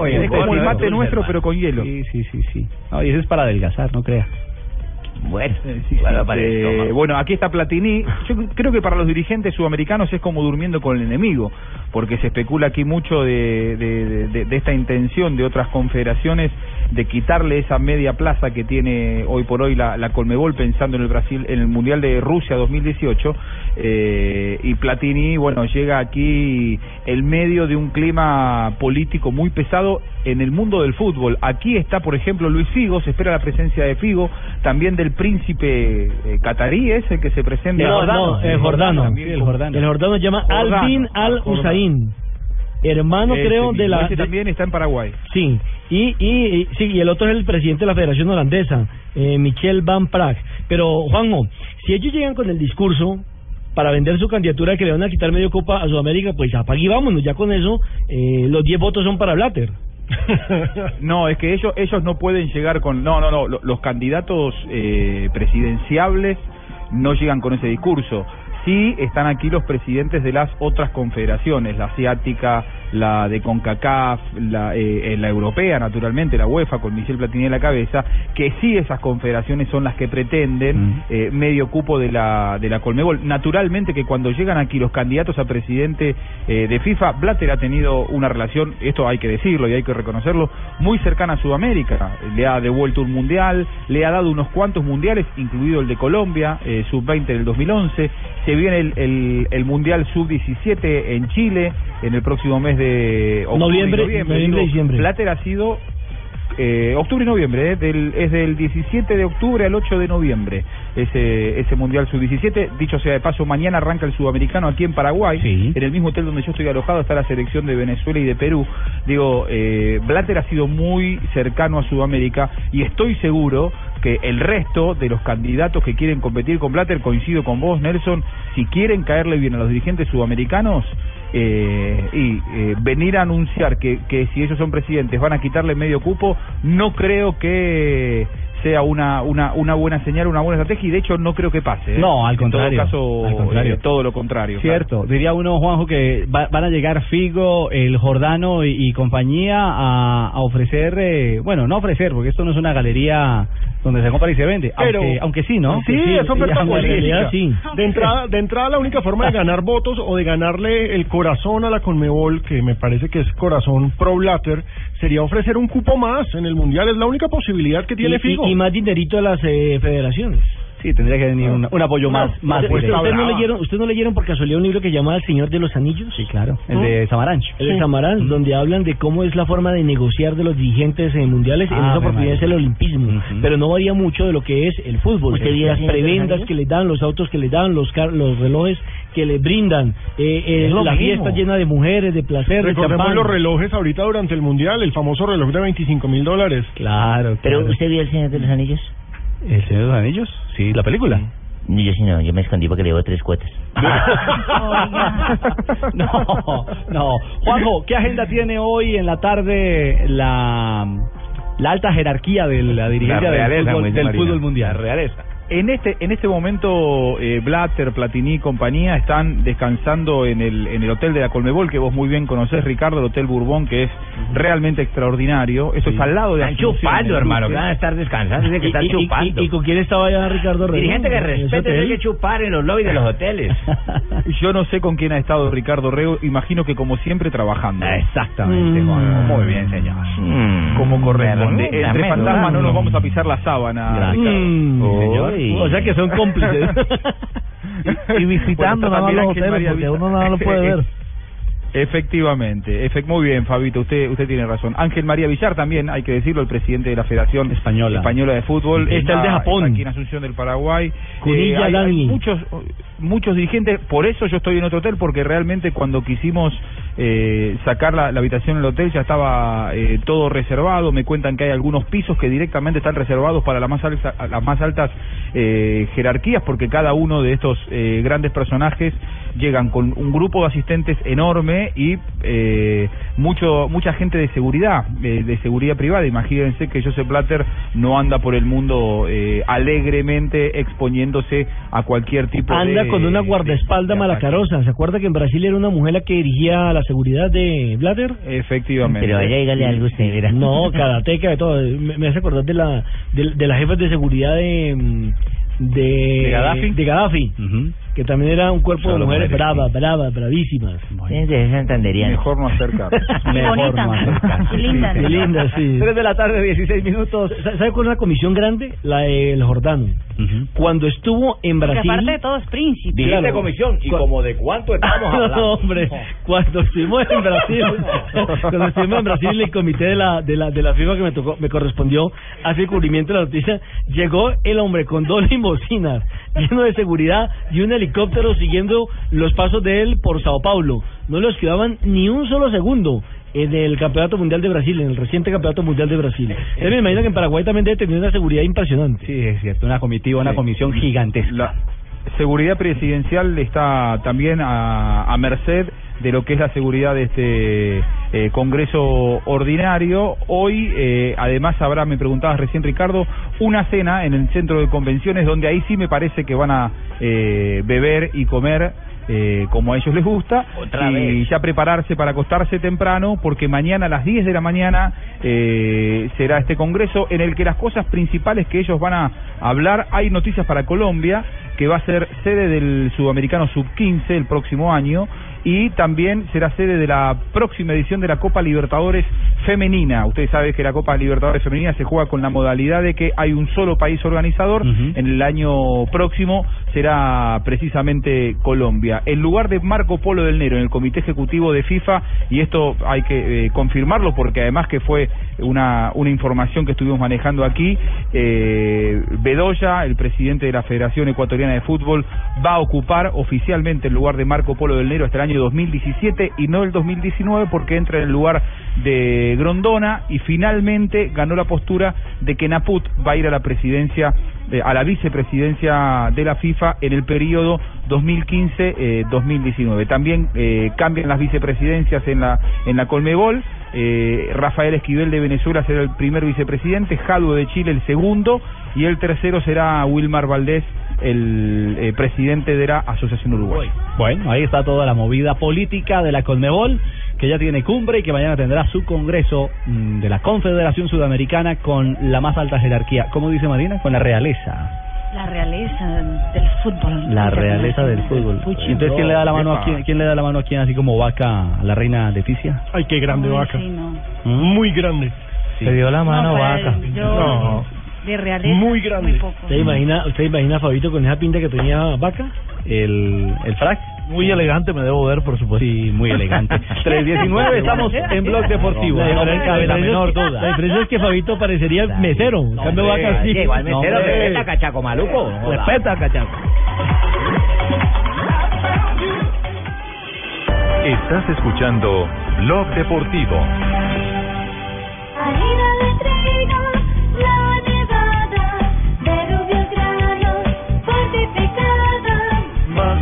bien- es como el mate nuestro, pero con hielo. Sí, sí, sí, sí. No, y eso es para adelgazar, no crea. Bueno, Sí, eh, bueno, aquí está Platini. Yo creo que para los dirigentes sudamericanos es como durmiendo con el enemigo, porque se especula aquí mucho de, de, de- de- de esta intención de otras confederaciones de quitarle esa media plaza que tiene hoy por hoy la, la Colmebol pensando en el Brasil, en el Mundial de Rusia 2018. eh, y Platini, bueno, llega aquí en medio de un clima político muy pesado en el mundo del fútbol. Aquí está, por ejemplo, Luis Figo, se espera la presencia de Figo, también del príncipe eh, catarí, es el que se presenta. No, no, el Jordano. el Jordano. El Jordano se llama Albin ah, al Jordano. Usain. Hermano, Ese creo, de la. ese también está en Paraguay. Sí, y, y, y- sí, y el otro es el presidente de la Federación Holandesa, eh, Michel Van Praag. Pero, Juanjo, si ellos llegan con el discurso para vender su candidatura que le van a quitar medio copa a Sudamérica, pues apague y vámonos. Ya con eso, eh, los 10 votos son para Blatter. No, es que ellos ellos no pueden llegar con no no no lo- los candidatos eh, presidenciables no llegan con ese discurso. Sí están aquí los presidentes de las otras confederaciones, la asiática, la de CONCACAF, la, eh, eh, la europea, naturalmente, la UEFA, con Michel Platini en la cabeza, que sí esas confederaciones son las que pretenden eh, medio cupo de la, de la Colmebol. Naturalmente que cuando llegan aquí los candidatos a presidente eh, de FIFA, Blatter ha tenido una relación, esto hay que decirlo y hay que reconocerlo, muy cercana a Sudamérica. Le ha devuelto un mundial, le ha dado unos cuantos mundiales, incluido el de Colombia, eh, sub-20 del 2011. Se viene el, el, el mundial sub-17 en Chile en el próximo mes de octubre y Noviembre, noviembre, diciembre. Blatter ha sido eh, octubre y noviembre, eh, del, es del 17 de octubre al 8 de noviembre ese, ese Mundial Sub-17. Dicho sea de paso, mañana arranca el Sudamericano aquí en Paraguay, en el mismo hotel donde yo estoy alojado está la selección de Venezuela y de Perú. Digo, eh, Blatter ha sido muy cercano a Sudamérica y estoy seguro que el resto de los candidatos que quieren competir con Blatter, coincido con vos, Nelson, si quieren caerle bien a los dirigentes sudamericanos, eh, y eh, venir a anunciar que, que si ellos son presidentes van a quitarle medio cupo, no creo que sea una, una, una buena señal, una buena estrategia y de hecho no creo que pase. ¿eh? No, al En contrario, todo caso, al contrario. eh, todo lo contrario. Cierto, diría uno, Juanjo, que va- van a llegar Figo, el Jordano y, y compañía a, a ofrecer, eh, bueno, no ofrecer, porque esto no es una galería donde se compra y se vende, Pero- aunque, aunque sí, ¿no? Sí, es oferta política. sí. De entrada, de entrada, la única forma de ganar votos o de ganarle el corazón a la Conmebol, que me parece que es corazón pro Blatter, sería ofrecer un cupo más en el Mundial. Es la única posibilidad que tiene y, Figo. y- y más dinerito a las eh, federaciones. Sí, tendría que venir un, un apoyo más, más ¿Usted, directo. usted no leyeron, ¿Usted no leyeron por casualidad un libro que se llama El Señor de los Anillos? Sí, claro. El de Samaranch. El de Samaranch, donde hablan de cómo es la forma de negociar de los dirigentes eh, mundiales. en Ah, esa me oportunidad es el olimpismo. Pero no varía mucho de lo que es el fútbol. ¿Usted las prebendas que le dan, los autos que le dan, los, car- los relojes que le brindan, eh, eh, la mismo. fiesta llena de mujeres, de placer, de Recordemos los relojes ahorita durante el Mundial, el famoso reloj de 25 mil dólares. Claro, ¿Pero usted vio El Señor de los Anillos? ¿El Señor de los Anillos? Sí, la película. Yo sí no, yo me escondí porque le debo tres cuotas. no, no. Juanjo, ¿qué agenda tiene hoy en la tarde la, la alta jerarquía de la dirigencia La realeza, del, fútbol, del mundial? La realeza. En este en este momento eh, Blatter, Platini y compañía están descansando en el en el hotel de la Colmebol que vos muy bien conocés, Ricardo, el Hotel Bourbon que es realmente extraordinario. Esto es al lado de Están chupando, hermano, que van a estar descansando, ¿Y- están y- y- chupando. y con quién estaba allá Ricardo Rego? Dirigente que ¿En ese respete, hay que chupar en los lobbies de los hoteles. Yo no sé con quién ha estado Ricardo Rego, imagino que como siempre trabajando. Exactamente, Mm. Muy bien, señor. Como corresponde. Menuda, Entre fantasmas no nos vamos a pisar la sábana. Mm. O sea que son cómplices. Y visitando Bueno, nada más los hoteles, María porque uno nada lo puede ver. Efectivamente, efect- muy bien, Fabito, usted usted tiene razón. Ángel María Villar también, hay que decirlo, el presidente de la Federación Española, de Fútbol. Está el de Japón. aquí en Asunción del Paraguay. Cunilla hay, hay muchos muchos dirigentes, por eso yo estoy en otro hotel, porque realmente cuando quisimos eh, sacar la, la habitación en el hotel ya estaba eh, todo reservado. Me cuentan que hay algunos pisos que directamente están reservados para las más, alta- las más altas eh, jerarquías, porque cada uno de estos eh, grandes personajes llegan con un grupo de asistentes enorme y eh, mucho mucha gente de seguridad, eh, de seguridad privada. Imagínense que Joseph Blatter no anda por el mundo eh, alegremente exponiéndose a cualquier tipo de Anda con una guardaespaldas malacarosa. ¿Se acuerda que en Brasil era una mujer la que dirigía la seguridad de Blatter? Efectivamente. Pero vaya, dígale algo usted, mira. No, karateca de todo. Me, me hace acordar de la de, de la jefa de seguridad de mm, de, ¿De Gaddafi? de Gaddafi, que también era un cuerpo de mujeres mujeres, bravas, bravas, bravísimas. Que ser santanderiano. Mejor no acercar. Mejor no acercarse. Y lindas. Y lindas, sí. 3 de la tarde, 16 minutos. Sa- ¿Sabe cuál es una comisión grande? La del Jordano. Cuando estuvo en Porque Brasil... aparte de todo es príncipe. Dijiste Claro. comisión, ¿y como de cuánto estamos hablando? No, hombre, cuando estuvimos en Brasil, cuando estuvimos en Brasil, el comité de la de la de la FIFA que me tocó, me correspondió hacer el cubrimiento de la noticia, llegó el hombre con dos limusinas, lleno de seguridad y un helicóptero siguiendo los pasos de él por Sao Paulo. No los quedaban ni un solo segundo en el Campeonato Mundial de Brasil, en el reciente Campeonato Mundial de Brasil. Él me imagino que en Paraguay también debe tener una seguridad impresionante. Sí, es cierto, una comitiva, una Sí. comisión gigantesca. La seguridad presidencial está también a, a merced de lo que es la seguridad de este eh, Congreso ordinario. Hoy, eh, además, habrá, me preguntabas recién, Ricardo, una cena en el centro de convenciones donde ahí sí me parece que van a eh, beber y comer eh, como a ellos les gusta, Otra y vez. ya prepararse para acostarse temprano, porque mañana a las 10 de la mañana eh, será este congreso en el que las cosas principales que ellos van a hablar, hay noticias para Colombia, que va a ser sede del Sudamericano Sub-15 el próximo año, y también será sede de la próxima edición de la Copa Libertadores Femenina. Ustedes saben que la Copa Libertadores Femenina se juega con la modalidad de que hay un solo país organizador. En el año próximo será precisamente Colombia. En lugar de Marco Polo del Nero en el Comité Ejecutivo de FIFA, y esto hay que eh, confirmarlo porque además que fue una, una información que estuvimos manejando aquí, eh, Bedoya, el presidente de la Federación Ecuatoriana de Fútbol, va a ocupar oficialmente el lugar de Marco Polo del Nero hasta el año 2017 y no el 2019 porque entra en el lugar de Grondona y finalmente ganó la postura de que Naput va a ir a la presidencia, eh, a la vicepresidencia de la FIFA en el periodo 2015-2019. También eh, cambian las vicepresidencias en la, en la Colmebol. Eh, Rafael Esquivel de Venezuela será el primer vicepresidente, Jadue de Chile el segundo y el tercero será Wilmar Valdés, el eh, presidente de la Asociación Uruguay. Bueno, ahí está toda la movida política de la Conmebol, que ya tiene cumbre y que mañana tendrá su congreso mm, de la Confederación Sudamericana con la más alta jerarquía. ¿Cómo dice Marina? Con la realeza. La realeza del fútbol. La realeza del fútbol. Puchi. Entonces, ¿quién le da la mano a quién? ¿Quién le da la mano a quién así como vaca a la reina Leticia? Ay, qué grande Uy, vaca. sí, no. Muy grande. Se dio la mano, No, pues, vaca. yo- No. De realeza. Muy grande. Muy poco. ¿Usted imagina, usted imagina a Fabito con esa pinta que tenía vaca? El, el frac. Muy elegante me debo ver, por supuesto. Sí, muy elegante. 319, estamos en Blog Deportivo. La No me diferencia- cabe la menor duda. La diferencia es que Fabito parecería mesero. En cambio, oye, igual mesero, No, respeta, cachaco maluco. no. Respeta, cachaco. Estás escuchando Blog Deportivo.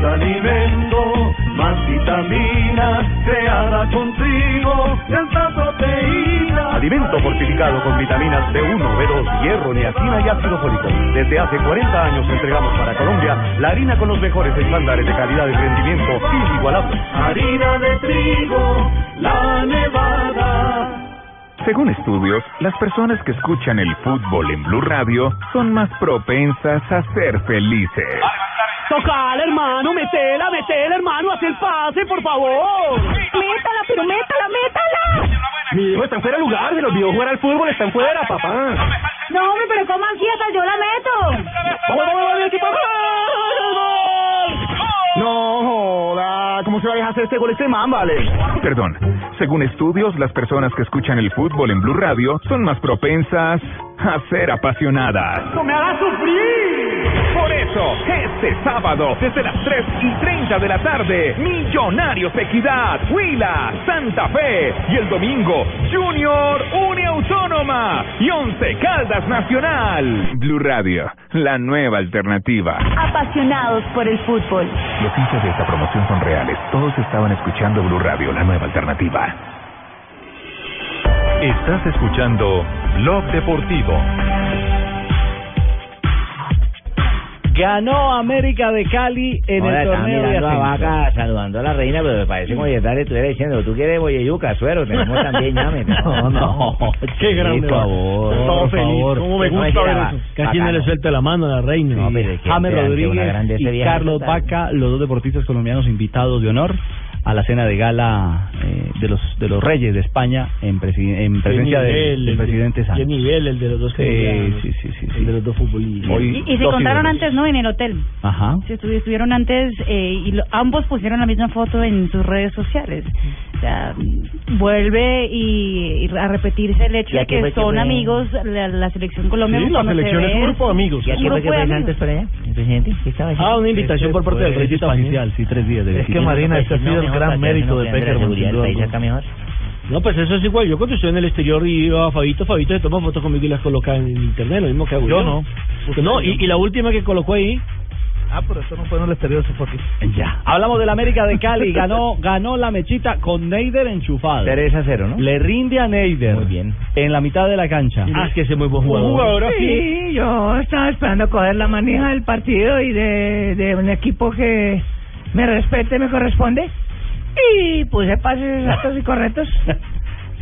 Más alimento, más vitaminas, creada con trigo, de alta proteína. Alimento fortificado con vitaminas B1, B2, hierro, niacina y ácido fólico. Desde hace 40 años entregamos para Colombia la harina con los mejores estándares de calidad y rendimiento inigualables. Harina de trigo, la nevada. Según estudios, las personas que escuchan el fútbol en Blue Radio son más propensas a ser felices. Tocal, hermano, metela, metela, hermano, haz el pase, por favor. Métala, pero métala, métala. Mi hijo está fuera de lugar, se le olvidó jugar al fútbol, están fuera, papá. No, hombre, pero ¿cómo así? Hasta yo la meto. ¡Vamos, vamos, vamos, equipo! No joda, ¿cómo se va a dejar hacer este gol este man, vale? Perdón, según estudios, las personas que escuchan el fútbol en Blue Radio son más propensas a ser apasionadas. ¡No me hagas sufrir! Por eso, este sábado, desde las 3 y 30 de la tarde, Millonarios Equidad, Huila, Santa Fe. Y el domingo, Junior, Uniautónoma y Once Caldas Nacional. Blue Radio, la nueva alternativa. Apasionados por el fútbol. Los hinchas de esta promoción son reales. Todos estaban escuchando Blue Radio, la nueva alternativa. Estás escuchando Blog Deportivo. Ganó América de Cali en Ahora el torneo de mirando a ascenso. Vaca saludando a la reina, pero me parece como si le estuviera diciendo, tú quieres boyeyuca, suero, tenemos también llame. No, no. Qué grande. Por favor, por feliz. favor. ¿Cómo me No, gusta que ver eso? Casi no le suelta la mano a la reina. No, pero es que James Rodríguez y vieja Carlos. Vaca, los dos deportistas colombianos invitados de honor a la cena de gala eh, de los de los Reyes de España en, presi- en presencia del el de- presidente Sánchez. Qué nivel el de los dos Sí, colombianos. sí, sí, sí, El de los dos futbolistas. Hoy Y, y se contaron antes, ¿no? En el hotel. Ajá. Estu- estuvieron antes eh, y lo- ambos pusieron la misma foto en sus redes sociales. O sea, vuelve y, y a repetirse el hecho ¿Y a de que que son fue? amigos la, la selección Colombia. Sí, la se selección es un grupo de amigos. ¿Y a Un qué fue grupo que de fue amigos. antes por allá? ¿El presidente? ¿Qué estaba? Ah, una invitación por parte del rey visita oficial, sí, tres días de Es que. Marina, este ha No, sido gran mérito de la Peckerman. del país acá mejor. No, pues eso es igual. Yo cuando estoy en el exterior y iba a Fabito, Fabito se toma fotos conmigo y las coloca en internet, lo mismo que hago yo. Yo no. Porque no, y, y la última que colocó ahí, Ah, pero esto no fue en el exterior, eso fue aquí. Ya. Hablamos del América de Cali, ganó ganó la mechita con Neider enchufado. 3 a 0, ¿no? Le rinde a Neider. Muy bien. En la mitad de la cancha. ah, es que ese es muy buen jugador. Sí, yo estaba esperando coger la manija del partido y de, de un equipo que me respete, me corresponde. Y puse pases exactos y correctos.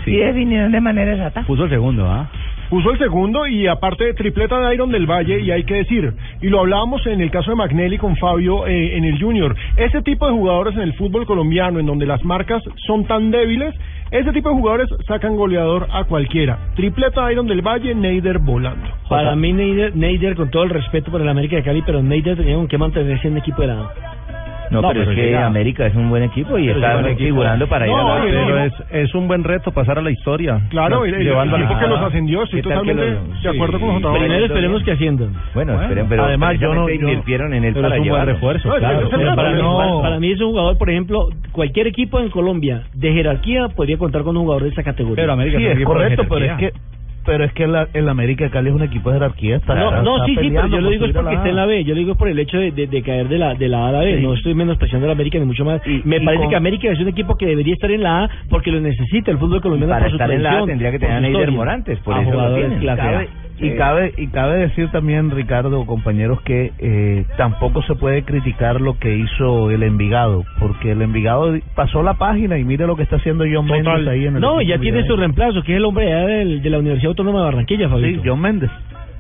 Y definieron de manera exacta. Puso el segundo, ¿ah? Puso el segundo y aparte tripleta de Iron del Valle y hay que decir, y lo hablábamos en el caso de Magnelli con Fabio eh, en el Junior, ese tipo de jugadores en el fútbol colombiano en donde las marcas son tan débiles, ese tipo de jugadores sacan goleador a cualquiera. Tripleta Iron del Valle, Neider volando. Para mí, Neider, Neider, con todo el respeto por el América de Cali, pero Neider tenía que mantenerse en equipo de la No, pero, es que América es un buen equipo y Pero es está equipo. figurando para ir a la pero es, es un buen reto pasar a la historia. Claro, el, el Llevando equipo a- que los ascendió, estoy ¿Qué tal que totalmente lo- de acuerdo con J. Primero esperemos que asciendan. Bueno, esperen, pero además yo no- invirtieron en él pero para es un buen refuerzo, pero Pero para, mí, es un jugador, por ejemplo, cualquier equipo en Colombia de jerarquía podría contar con un jugador de esa categoría. sí, es correcto, pero es que pero es que la- el América de Cali es un equipo de jerarquía. Está, No, no, está sí, sí, pero yo lo digo es porque está en la B. Yo lo digo por el hecho de, de, de caer de la, de la A a la B. Sí. No estoy menospreciando a la América ni mucho más. Me y parece con- que América es un equipo que debería estar en la A porque lo necesita el fútbol colombiano Para por su estar en la A tendría que tener a Neider. Morantes, por A eso lo tienen. clase A. Y cabe y cabe decir también Ricardo compañeros que eh, tampoco se puede criticar lo que hizo el Envigado porque el Envigado pasó la página y mire lo que está haciendo John Méndez ahí en el No, ya tiene su reemplazo, que es el hombre del- de la Universidad Autónoma de Barranquilla, Fabito. Sí, John Méndez.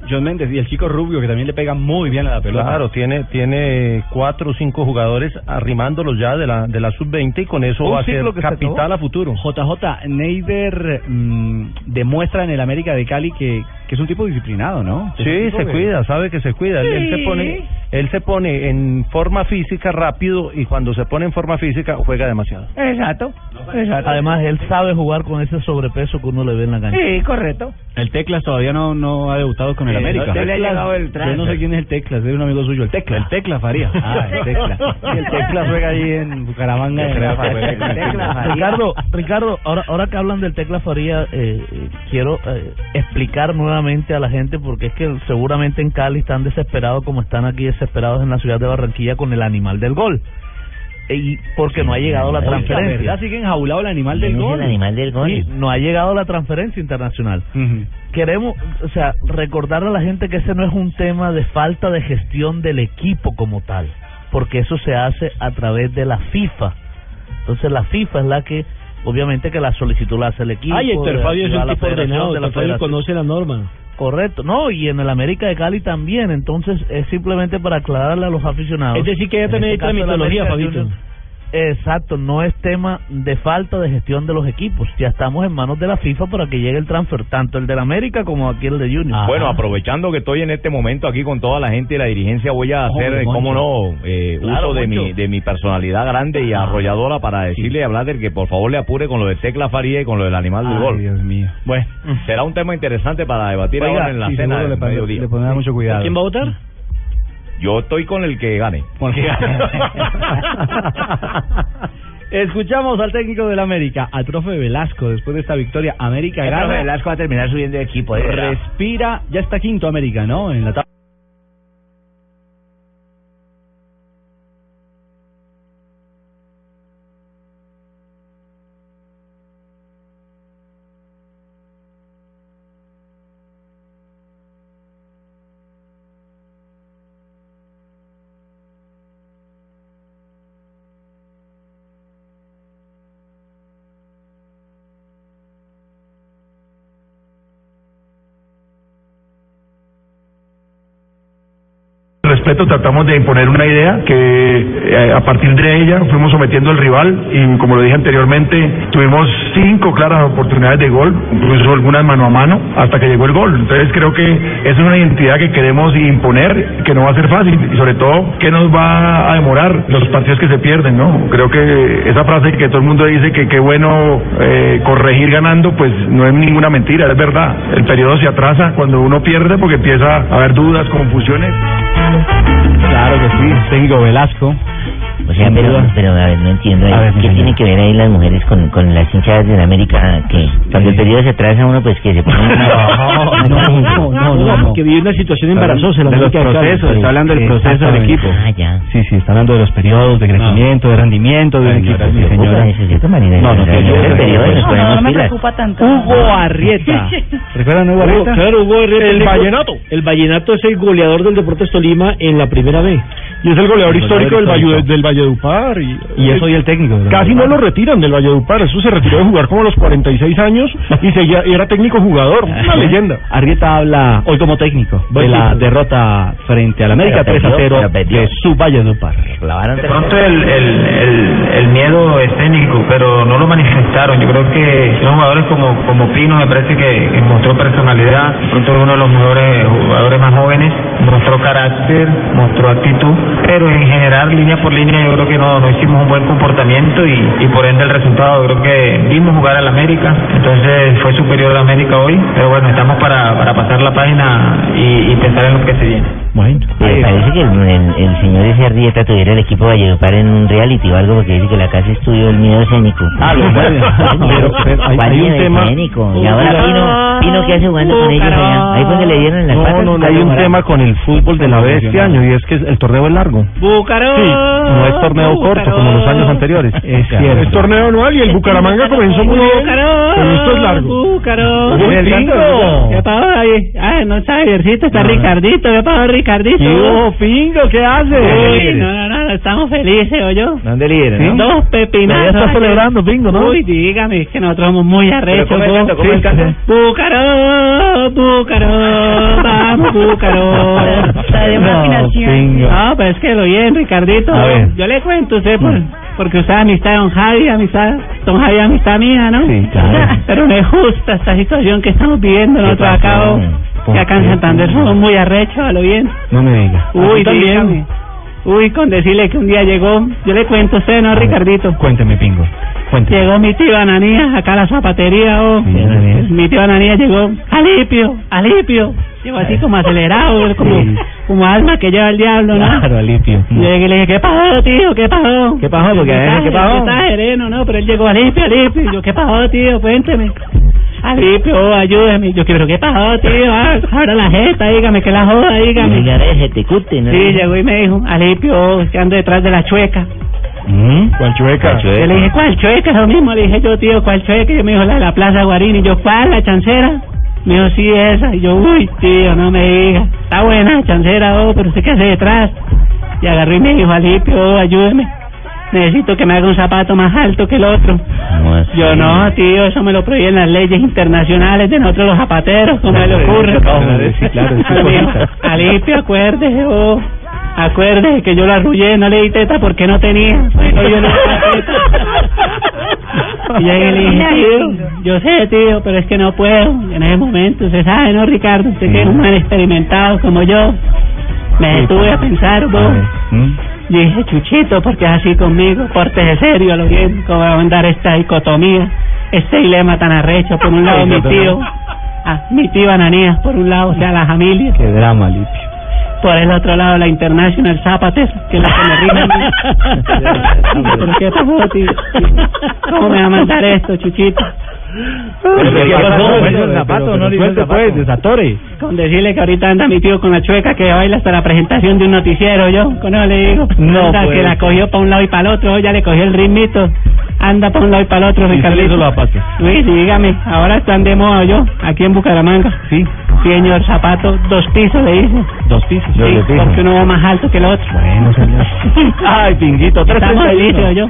John Méndez y el chico Rubio que también le pega muy bien a la pelota. Claro, tiene tiene cuatro o cinco jugadores arrimándolos ya de la de la sub-20 y con eso Un va a ser que capital a futuro. JJ Neider mm, demuestra en el América de Cali que, que es un tipo disciplinado, ¿no? Sí, se que- cuida, sabe que se cuida. Él, él se pone él se pone en forma física rápido y cuando se pone en forma física juega demasiado. Exacto. Exacto. Además él sabe jugar con ese sobrepeso que uno le ve en la cancha. Sí, correcto. El Teclas todavía no, no ha debutado con el América. no te le ha llegado el Yo no sé quién es el Teclas, es un amigo suyo, el Tecla. El Tecla Faría. Ah, el Tecla. Y el Tecla juega ahí en Bucaramanga. La-. Ricardo, Ricardo, ahora, ahora que hablan del Tecla Faría, eh, quiero eh, explicar nuevamente a la gente porque es que seguramente en Cali están desesperados como están aquí desesperados en la ciudad de Barranquilla con el animal del gol. Eh, Y porque no ha llegado la transferencia. ¿verdad? Sigue enjaulado el animal del ¿Quién es gol. el animal del gol? Sí, no ha llegado la transferencia internacional. Queremos, o sea, recordar a la gente que ese no es un tema de falta de gestión del equipo como tal, porque eso se hace a través de la FIFA. Entonces la FIFA es la que, obviamente que la solicitud la hace el equipo. Ay, Héctor Fabio es un tipo ordenado, de la Fabio conoce la norma. Correcto, no, y en el América de Cali también, entonces es simplemente para aclararle a los aficionados. Es decir, que ya En también este hay tramitología, América Fabito. Exacto, no es tema de falta de gestión de los equipos. Ya estamos en manos de la FIFA para que llegue el transfer, tanto el del América como aquí el de Junior. Bueno, aprovechando que estoy en este momento aquí con toda la gente de la dirigencia, voy a hacer, eh, cómo no, eh, Claro, uso de mi, de mi personalidad grande y arrolladora para decirle a Blatter que por favor le apure con lo de Tecla Faría y con lo del animal del Ay, gol. Dios mío. Bueno, será un tema interesante para debatir Oiga, ahora en la sí, cena del le mediodía. le pondrá mucho cuidado. ¿Quién va a votar? Yo estoy con el que gane. Escuchamos al técnico del América, al profe Velasco, después de esta victoria. América El gana. profe Velasco va a terminar subiendo de equipo. Respira, ya está quinto América, ¿no? En la tabla. Respeto tratamos de imponer una idea que eh, a partir de ella fuimos sometiendo al rival y como lo dije anteriormente tuvimos cinco claras oportunidades de gol, incluso algunas mano a mano hasta que llegó el gol. Entonces creo que es una identidad que queremos imponer, que no va a ser fácil y sobre todo que nos va a demorar los partidos que se pierden, ¿no? Creo que esa frase que todo el mundo dice que qué bueno eh, corregir ganando, pues no es ninguna mentira, es verdad. El periodo se atrasa cuando uno pierde porque empieza a haber dudas, confusiones. Claro que sí, técnico Velasco. O sea, pero, pero a ver, no entiendo. Ver, ¿Qué señor. tienen que ver ahí las mujeres con, con las hinchadas de la América? Que cuando el periodo se atrasa uno, pues que se pone... No, no, no, no, no. Que vive una situación embarazosa. la de los procesos, está hablando del proceso del equipo. Ah, ya. Sí, sí, está hablando de los periodos de crecimiento, de rendimiento de un equipo. Sí, señora. No, no, señora. No, no, ponemos no me preocupa tanto. Hugo Arrieta. ¿Recuerdan a Hugo Arrieta? Claro, Hugo Arrieta. El Vallenato. El Vallenato es el goleador del Deportes Tolima en la primera B. Y es el goleador histórico del, histórico. Valledupar. Y, Y es hoy el técnico. Casi no lo retiran del Valledupar. Eso se retiró de jugar como a los 46 años y seguía, y era técnico jugador. Una leyenda. Arrieta habla hoy como técnico de la derrota frente al América Pero 3 a perdió, 0 pero perdió. de su Valledupar. De pronto el, el, el, el miedo escénico, pero no lo manifestaron. Yo creo que son jugadores como, como Pino, me parece que, que mostró personalidad. De pronto uno de los mejores jugadores más jóvenes, mostró carácter, mostró actitud, pero en general, línea por línea, yo creo que no, no hicimos un buen comportamiento y, y por ende el resultado. Yo creo que vimos jugar al América, entonces fue superior al América hoy, pero bueno, estamos para, para pasar la página y, y pensar en lo que se viene. Bueno, Me parece que el, el, el señor ese Arrieta tuviera el equipo Valledupar en un reality o algo porque dice que la casa estudió el miedo escénico. Ah, lo puede. Pero, pero hay- ¿Cuál hay un miedo tema- escénico? Y ahora Pino, Pino ¿qué hace jugando con ellos allá? Ahí fue que le dieron las No, patas. no, no, hay un tema con el fútbol de la B este año y es que el torneo es largo. Búcaro. Sí, no es torneo corto como los años anteriores. Es cierto. Es torneo anual y el Bucaramanga comenzó muy bien, pero esto es largo. Búcaro. Muy El lindo. Pingo. ¿Qué pasó ahí? Ay, no está Javiercito, está Ricardito. ¿Qué pasó, Ricardito? ¿Qué hubo, Pingo? ¿Qué hace? Uy, no, no, no, estamos felices, ¿o yo? ¿Dónde líder? ¿Sí? no? Dos pepinazos. Ya está celebrando, Pingo, ¿no? Uy, dígame, es que nosotros somos muy arrechos. ¿cómo es canto? ¿Cómo es canto? Búcaro, Búcaro, vamos, Búcaro. No, Fascinación. Pingo. No, pues es que lo bien, Ricardito. A ver. Yo le cuento usted, por, porque usted es amistad de don Javi, amistad, don Javi es amistad mía, ¿no? Sí, claro. Pero no es justa esta situación que estamos viviendo nosotros acá. o- ¿Por Que acá en Santander somos muy arrechos, a lo bien. No me diga. Uy, dígame. Uy, con decirle que un día llegó, yo le cuento a usted, ¿no, Ricardito? Cuénteme, Pingo. Cuénteme. Llegó mi tío Ananías acá a la zapatería, oh. Sí. Mi tío Ananías llegó, Alipio, Alipio. Llegó así como acelerado, como, Sí. como alma que lleva el diablo, ¿no? Claro, Alipio. Y llegué y le dije, ¿qué pasó, tío? ¿Qué pasó? ¿Qué pasó? Porque, ¿qué pasó? Está sereno, ¿no? Pero él llegó, Alipio, Alipio. Y yo, ¿qué pasó, tío? Cuénteme. Alipio, oh, ayúdeme. Yo, ¿pero qué pasó, tío? Ah, abra la jeta, dígame, que la joda, dígame. Oiga, ve, se te cute, ¿no? Sí, llegó y me dijo, Alipio, que ando detrás de la chueca. ¿Mm? ¿Cuál chueca? Yo le dije, ¿cuál chueca? Lo mismo le dije yo, tío, ¿cuál chueca? Y yo me dijo, la de la Plaza Guarín. Y yo, ¿cuál? ¿La chancera? Me dijo, sí, esa. Y yo, uy, tío, no me diga. Está buena la chancera, oh, pero usted qué hace detrás. Y agarró y me dijo, Alipio, oh, ayúdeme. Necesito que me haga un zapato más alto que el otro. Yo no, tío, eso me lo prohíben las leyes internacionales de nosotros los zapateros, ¿cómo le ocurre? Alipio, acuérdese, oh, acuérdese que yo lo arrullé, no le di teta porque no tenía. Bueno, yo teta. Y le dije, tío, yo sé, tío, pero es que no puedo. En ese momento, usted sabe, ¿no, Ricardo? Usted que es un man experimentado como yo. Me detuve a pensar, vos. ¿Mm? Y dije, Chuchito, porque es así conmigo, pórtese serio lo bien, cómo va a andar esta dicotomía, este dilema tan arrecho. Por un lado, mi tío, ah, mi tío Ananías, por un lado, o sea, la familia. Qué drama, Alipio. Por el otro lado, la International Zapaters, que es la que me rima a mí. ¿Pero qué pasó, tío? ¿Cómo me va a mandar esto, Chuchito? ¿Pero qué pasó? Pues, desatore. Con decirle que ahorita anda mi tío con la chueca que baila hasta la presentación de un noticiero, yo, con eso le digo. No Anda, que la ser. cogió para un lado y para el otro, ya le cogió el ritmito. Anda para un lado y para el otro, ¿Y usted le Ricardito. hizo los zapatos? Uy, dígame, ahora están de moda yo, aquí en Bucaramanga. Sí. Señor zapato, dos pisos le hice. Dos pisos. Sí, porque uno va más alto que el otro. Bueno, señor. Ay, Pinguito, tres Estamos felices, yo.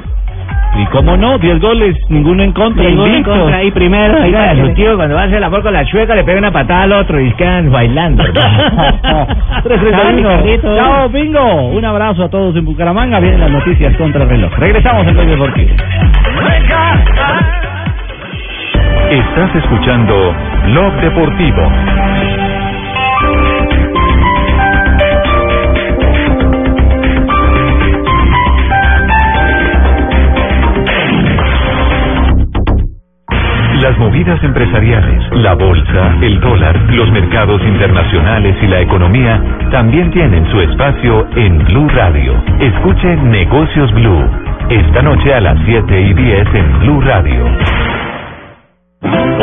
¿Y cómo no? Diez goles, ninguno en contra, Ninguno en contra, ahí primero. ahí Oiga, su tío cuando va a hacer el amor con la chueca le pega una patada al otro y quedan bailando. Tres, tres, Chao, uno. Ricardito. Chao, Pingo. Un abrazo a todos en Bucaramanga. Vienen las noticias contra el reloj. Regresamos en Blog Deportivo. Estás escuchando Blog Deportivo. Las movidas empresariales, la bolsa, el dólar, los mercados internacionales y la economía también tienen su espacio en Blue Radio. Escuche Negocios Blue. Esta noche a las 7 y 10 en Blue Radio.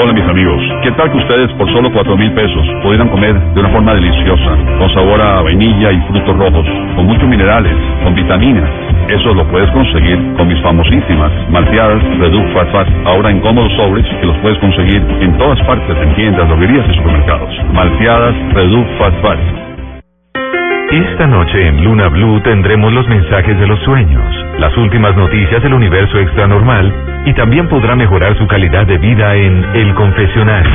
Hola mis amigos, ¿qué tal que ustedes por solo cuatro mil pesos pudieran comer de una forma deliciosa, con sabor a vainilla y frutos rojos, con muchos minerales, con vitaminas? Eso lo puedes conseguir con mis famosísimas malteadas Reduc Fat Fat, ahora en cómodos sobres que los puedes conseguir en todas partes, en tiendas, droguerías y supermercados. Malteadas Reduc Fat Fat. Esta noche en Luna Blue tendremos los mensajes de los sueños, las últimas noticias del universo extranormal y también podrá mejorar su calidad de vida en El Confesionario.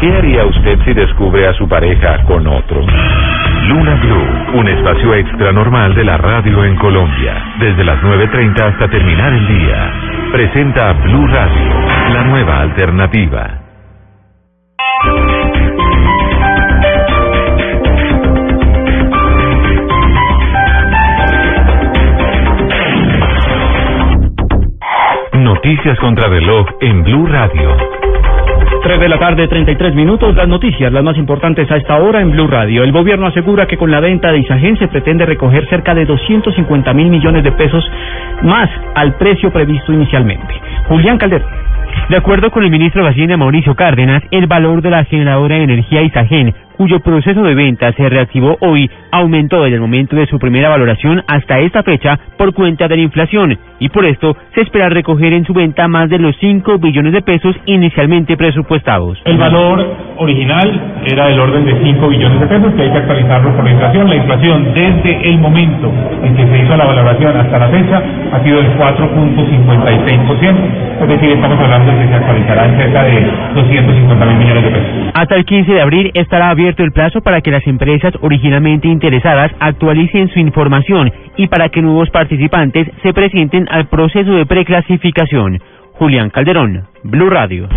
¿Qué haría usted si descubre a su pareja con otro? Luna Blue, un espacio extranormal de la radio en Colombia, desde las 9.30 hasta terminar el día. Presenta Blue Radio, la nueva alternativa. Noticias contra reloj en Blue Radio. 3 de la tarde, 33 minutos. Las noticias, las más importantes a esta hora en Blue Radio. El gobierno asegura que con la venta de Isagen se pretende recoger cerca de 250 mil millones de pesos más al precio previsto inicialmente. Julián Calderón. De acuerdo con el ministro de Hacienda Mauricio Cárdenas, el valor de la generadora de energía Isagen, cuyo proceso de venta se reactivó hoy, aumentó desde el momento de su primera valoración hasta esta fecha por cuenta de la inflación, y por esto se espera recoger en su venta más de los 5 billones de pesos inicialmente presupuestados. El valor original era del orden de 5 billones de pesos, que hay que actualizarlo por la inflación. La inflación desde el momento en que se hizo la valoración hasta la fecha ha sido del 4.56%, es decir, estamos hablando se cerca de 250 mil millones de pesos. Hasta el 15 de abril estará abierto el plazo para que las empresas originalmente interesadas actualicen su información y para que nuevos participantes se presenten al proceso de preclasificación. Julián Calderón, Blue Radio.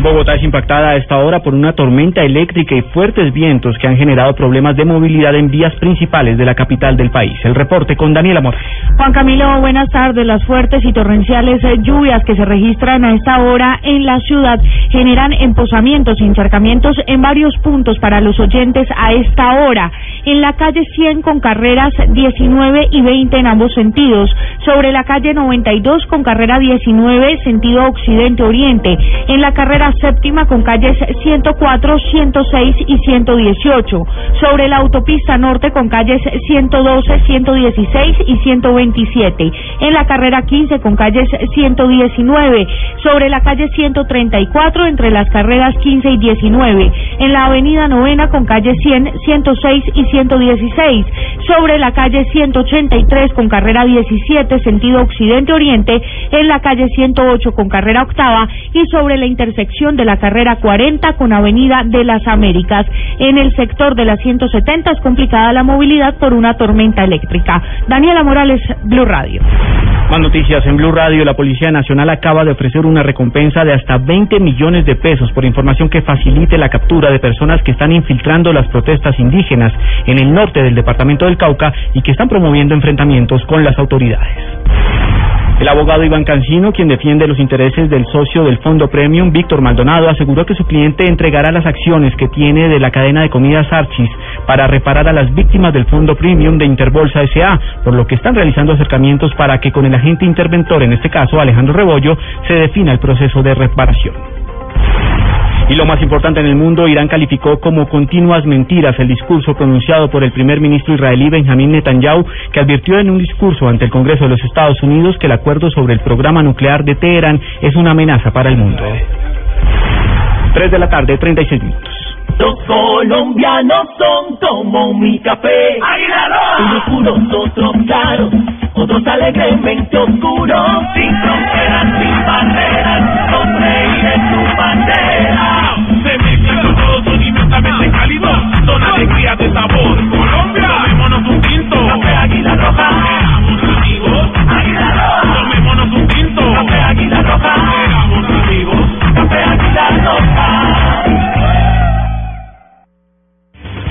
Bogotá es impactada a esta hora por una tormenta eléctrica y fuertes vientos que han generado problemas de movilidad en vías principales de la capital del país. El reporte con Daniela Mora. Juan Camilo, buenas tardes. Las fuertes y torrenciales eh, lluvias que se registran a esta hora en la ciudad generan emposamientos y encharcamientos en varios puntos para los oyentes a esta hora. En la calle 100 con carreras 19 y 20 en ambos sentidos. Sobre la calle 92 con carrera 19 sentido occidente-oriente. En la carrera séptima con calles 104, 106 y 118. Sobre la autopista norte con calles 112, 116 y 127. En la carrera 15 con calles 119. Sobre la calle 134 entre las carreras 15 y 19. En la avenida novena con calles 100, 106 y 116. Sobre la calle 183 con carrera 17 sentido occidente-oriente. En la calle 108 con carrera octava y sobre la intersección de la carrera 40 con avenida de las Américas. En el sector de la 170 es complicada la movilidad por una tormenta eléctrica. Daniela Morales, Blue Radio. Más noticias en Blue Radio. La Policía Nacional acaba de ofrecer una recompensa de hasta 20 millones de pesos por información que facilite la captura de personas que están infiltrando las protestas indígenas en el norte del departamento del Cauca y que están promoviendo enfrentamientos con las autoridades. El abogado Iván Cancino, quien defiende los intereses del socio del Fondo Premium, Víctor Maldonado, aseguró que su cliente entregará las acciones que tiene de la cadena de comidas Archis para reparar a las víctimas del Fondo Premium de Interbolsa S.A., por lo que están realizando acercamientos para que con el agente interventor, en este caso Alejandro Rebollo, se defina el proceso de reparación. Y lo más importante en el mundo, Irán calificó como continuas mentiras el discurso pronunciado por el primer ministro israelí Benjamín Netanyahu, que advirtió en un discurso ante el Congreso de los Estados Unidos que el acuerdo sobre el programa nuclear de Teherán es una amenaza para el mundo. 3 de la tarde, 36 minutos. Los colombianos son como mi café. Unos puros, otros claros, otros alegremente oscuros. Sin fronteras, sin barreras, con reír en su bandera. Se mezclan todos, son inmensamente cálidos. Son alegrías de sabor. Colombia, tomémonos un tinto. Café Águila Roja. Seamos amigos. Águila Roja. Tomémonos un tinto. Café Águila Roja. Seamos amigos. Café Águila Roja.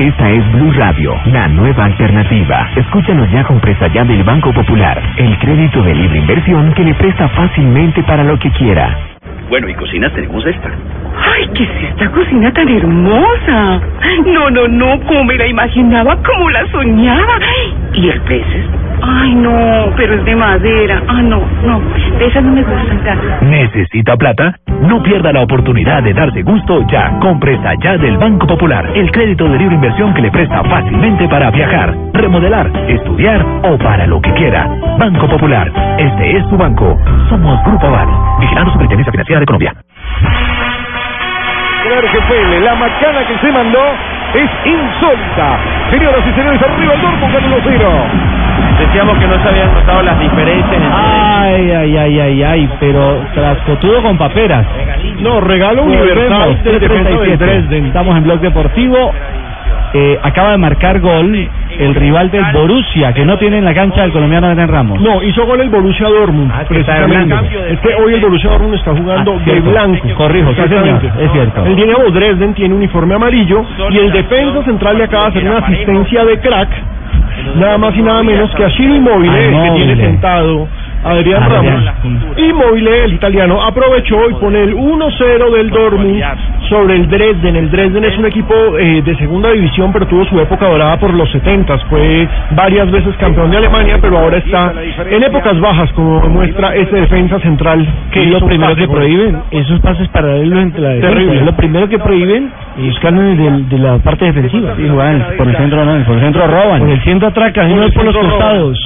Esta es Blue Radio, la nueva alternativa. Escúchanos ya con presta ya del Banco Popular, el crédito de libre inversión que le presta fácilmente para lo que quiera. Bueno, y cocinas tenemos esta. ¡Ay, qué es esta cocina tan hermosa! No, no, no, como me la imaginaba, como la soñaba. ¿Y el peces? Ay, no, pero es de madera. Ah, no, no, de esas no me gustan tanto. ¿Necesita plata? No pierda la oportunidad de darse gusto ya. con Presta Ya del Banco Popular, el crédito de libre inversión que le presta fácilmente para viajar, remodelar, estudiar o para lo que quiera. Banco Popular, este es tu banco. Somos Grupo Aval, vigilando Superintendencia Financiera de Colombia. Claro que fue la macana que se mandó es insólita. Señoras y señores, arriba el Dortmund con 1-0. Decíamos que no se habían notado las diferencias entre... Ay, ay, ay, ay, ay, pero trascotudo con paperas. No, regalo universal del Dresden. Estamos en Blog Deportivo. Eh, acaba de marcar gol el rival del Borussia, que no tiene en la cancha el colombiano Adrián Ramos. No, hizo gol el Borussia Dortmund. Ah, precisamente. Es que hoy el Borussia Dortmund está jugando Ah, de blanco. Corrijo, sí, señor, Exactamente. es cierto. El Dinamo Dresden tiene uniforme amarillo y el defensa central le acaba de hacer una asistencia de crack. Nada más y nada menos que a Shiri Immobile, Ah, que tiene sentado Adrián Adrián. Ramos. Immobile, el italiano, aprovechó y pone el 1-0 del Dortmund sobre el Dresden. El Dresden es un equipo eh, de segunda división, pero tuvo su época dorada por los 70 Fue varias veces campeón de Alemania, pero ahora está en épocas bajas, como demuestra ese defensa central. que es lo primero que prohíben, esos pases paralelos entre la defensa. Terrible. Es lo primero que prohíben y buscan de, de la parte defensiva. Sí, juegan por el centro, no, por el centro roban. Por el centro atracan, no el por los costados.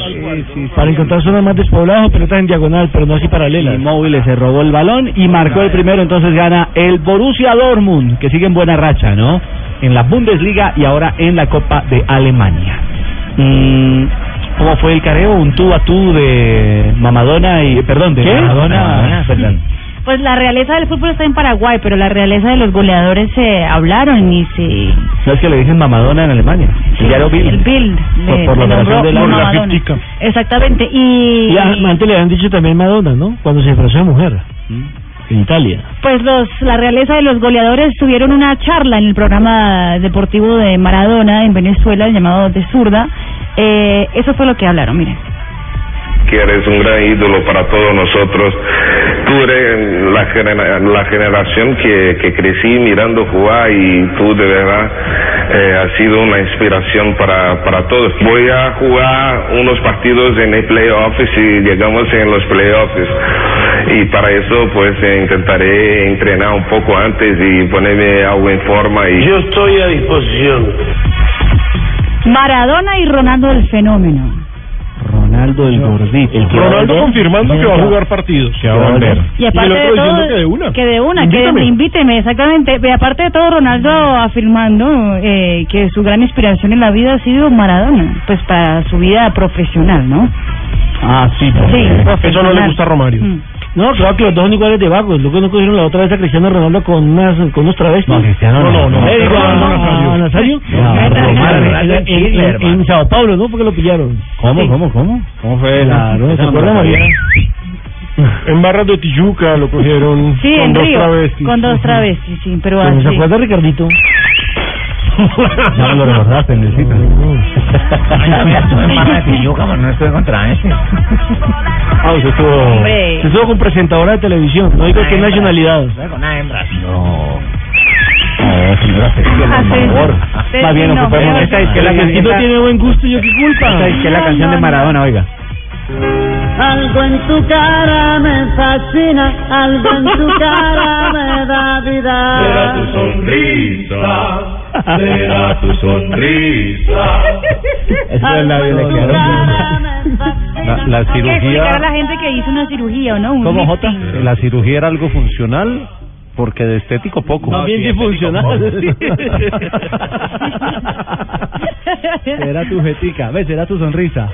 Para encontrar zonas más despobladas o pelotas en diagonal, pero no así paralelas. Inmóviles se robó el balón y marcó el primero, entonces gana el Borussia Dortmund, que sigue en buena racha, ¿no? En la Bundesliga y ahora en la Copa de Alemania. Mm, ¿Cómo fue el careo? Un tú a tú de Mamadona y... Perdón, de ¿Qué? Maradona. Maradona, perdón. Pues la realeza del fútbol está en Paraguay, pero la realeza de los goleadores se hablaron y se... No es que le dicen Mamadona en Alemania. El diario Bild. El Bild. Por- le- por la le operación nombró de la-. Exactamente. Y, antes le habían dicho también Madonna, ¿no? Cuando se disfrazó de mujer. En Italia. pues los la realeza de los goleadores tuvieron una charla en el programa deportivo de Maradona en Venezuela llamado De Zurda. Eh, eso fue lo que hablaron, miren. que eres un gran ídolo para todos nosotros. La, genera- la generación que, que crecí mirando jugar y tú de verdad eh, has sido una inspiración para, para todos. Voy a jugar unos partidos en el playoffs y llegamos en los playoffs. Y para eso pues intentaré entrenar un poco antes y ponerme algo en forma. Y... Yo estoy a disposición. Maradona y Ronaldo el fenómeno. Ronaldo el gordito. El que Ronaldo confirmando que va a jugar partidos. Que va a volver. Y aparte el de otro todo, diciendo que de una. que de una, que invíteme, exactamente. Y aparte de todo, Ronaldo afirmando eh, que su gran inspiración en la vida ha sido Maradona, pues para su vida profesional, ¿no? Ah, sí. Sí, Eso no le gusta a Romario. Mm. No, claro que los dos son iguales de vagos. Luego no cogieron la otra vez a Cristiano Ronaldo con unas con unos travestis. No, Cristiano no, no, no. No, Nazario. No, En- Sao Paulo, ¿no? Porque lo pillaron. ¿Cómo, Sí. cómo, cómo? ¿Cómo fue la... Claro, ¿se esa no me acuerda, la sabía? María? En Barras de Tijuca lo cogieron Sí, con en dos Río, travestis. con dos travestis, sí, pero Pero ¿Se así. acuerda, Ricardito? Ya me lo recordaste, necesito. no estoy contra ese. Ah, usted estuvo, Hombre. usted estuvo con presentadora de televisión. No digo qué nacionalidad. Con una hembra. No. No, señora Ah, por favor. Más bien sí, nos no, ocupemos. pero- Esta es que la canción tiene buen gusto, ¿yo qué culpa? Esta es que la canción de Maradona, oiga. Algo en tu cara me fascina, algo en tu cara me da vida. Será tu sonrisa, será tu sonrisa. Eso es la me fascina. La, la Hay que explicar a cirugía, la gente que hizo una cirugía, ¿o no? Un ¿cómo Jota? La cirugía era algo funcional, porque de estético poco. Más bien disfuncional. será tu jetica, ¿ves? Será tu sonrisa.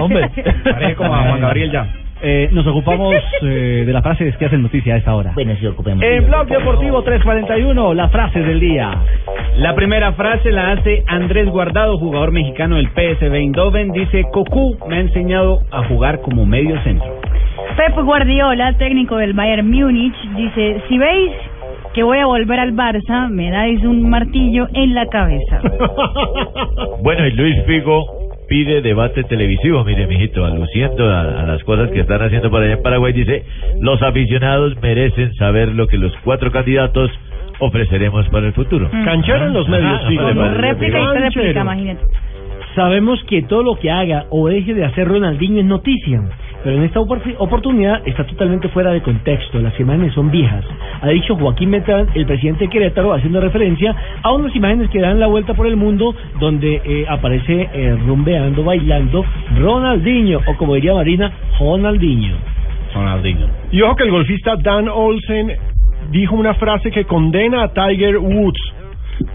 Hombre, Parece como a Juan Gabriel ya. Eh, nos ocupamos eh, de las frases que hacen noticia a esta hora. Bueno, sí, ocupemos. En Blog Deportivo 341, las frases del día. La primera frase la hace Andrés Guardado, jugador mexicano del PSV Eindhoven. Dice, Cocu me ha enseñado a jugar como medio centro. Pep Guardiola, técnico del Bayern Múnich, dice, si veis que voy a volver al Barça, me dais un martillo en la cabeza. Bueno, y Luis Figo pide debate televisivo, mire, mijito, aluciendo a, a las cosas que están haciendo por allá en Paraguay, dice, los aficionados merecen saber lo que los cuatro candidatos ofreceremos para el futuro. Canchero en los medios, Ah, sí. réplica y réplica, imagínate. Sabemos que todo lo que haga o deje de hacer Ronaldinho es noticia, pero en esta opor- oportunidad está totalmente fuera de contexto. Las imágenes son viejas. Ha dicho Joaquín Metrán, el presidente de Querétaro, haciendo referencia a unas imágenes que dan la vuelta por el mundo donde eh, aparece eh, rumbeando, bailando Ronaldinho, o como diría Marina, Ronaldinho. Ronaldinho. Y ojo que el golfista Dan Olsen dijo una frase que condena a Tiger Woods.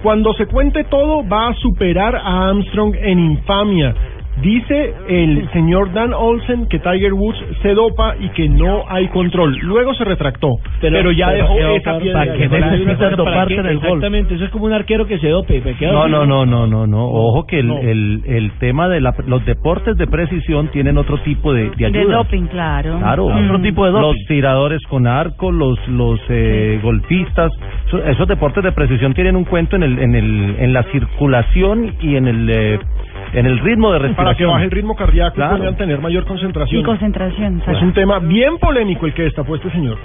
Cuando se cuente todo, va a superar a Armstrong en infamia. Dice el señor Dan Olsen que Tiger Woods se dopa y que no hay control. Luego se retractó, pero, ya dejó esa piedra. ¿para qué necesitas doparte en el golf? Exactamente, eso es como un arquero que se dope. No, no, no, no, no, no. Ojo que el, el, el tema de la, los deportes de precisión tienen otro tipo de, de ayuda. De doping, claro. Claro, Mm. otro tipo de Los tiradores con arco, los los eh, golfistas, eso- esos deportes de precisión tienen un cuento en el en el en la circulación y en el eh, en el ritmo de respiración. Para que baje el ritmo cardíaco Claro. puedan tener mayor concentración. Y concentración. Es un tema bien polémico el que destapó este señor.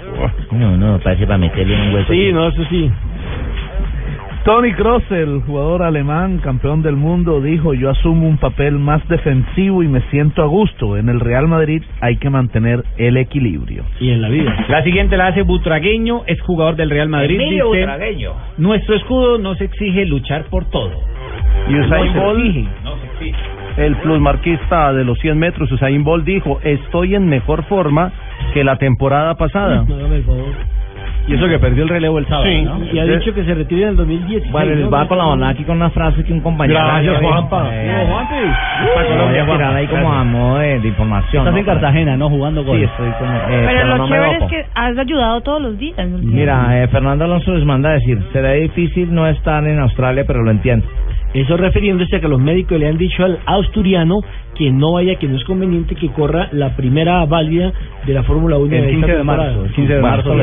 No, no, parece para meterle en un hueco. Sí, no, eso sí. Tony Kroos, el jugador alemán, campeón del mundo, dijo, yo asumo un papel más defensivo y me siento a gusto. En el Real Madrid hay que mantener el equilibrio. Y en la vida. La siguiente la hace Butragueño, es jugador del Real Madrid. Emilio dice, Butragueño. Nuestro escudo nos exige luchar por todo. Y Usain Bolt, el plusmarquista de los 100 metros, Usain Bolt dijo, estoy en mejor forma que la temporada pasada. Y eso que perdió el relevo el sábado, Sí. ¿no? Y ha dicho que se retira en el 2010. Bueno, les va con la onda aquí con una frase que un compañero. Gracias, Juanpa. Eh, No, Juanpi. Colombia, Juanpa. tirar ahí como a modo de, de información. Estás ¿no? en Cartagena, ¿no? Jugando con Sí, estoy como. eh, Pero lo no chévere es que has ayudado todos los días. Mira, eh, Fernando Alonso les manda a decir: será difícil no estar en Australia, pero lo entiendo. Eso refiriéndose a que los médicos le han dicho al asturiano que no vaya, que no es conveniente que corra la primera válida de la Fórmula 1 El de 15 esta de marzo, el 15 de marzo.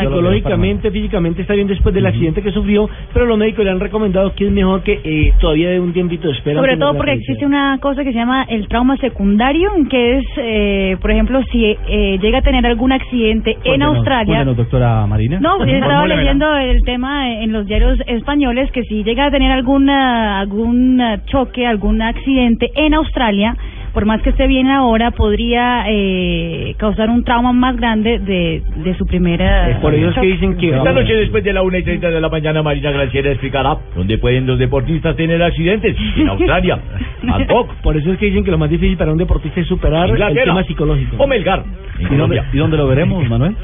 Psicológicamente, físicamente está bien después del accidente que sufrió, pero los médicos le han recomendado que es mejor que eh, todavía de un tiempito de espera. Sobre todo porque existe una cosa que se llama el trauma secundario, que es, eh, por ejemplo, si eh, llega a tener algún accidente en Australia. doctora Marina. No, yo estaba Formúlemela. leyendo el tema en los diarios españoles que si llega a tener alguna algún eh, choque, algún accidente en Australia, por más que esté bien ahora, podría eh, causar un trauma más grande de, de su primera. Por ello es que choque. dicen que Esta noche después de la una y treinta de la mañana Marina Graciela explicará dónde pueden los deportistas tener accidentes. En Australia, Bangkok, Por eso es que dicen que lo más difícil para un deportista es superar el tema psicológico. o Melgar. ¿Y dónde. ¿Y dónde lo veremos, Manuel?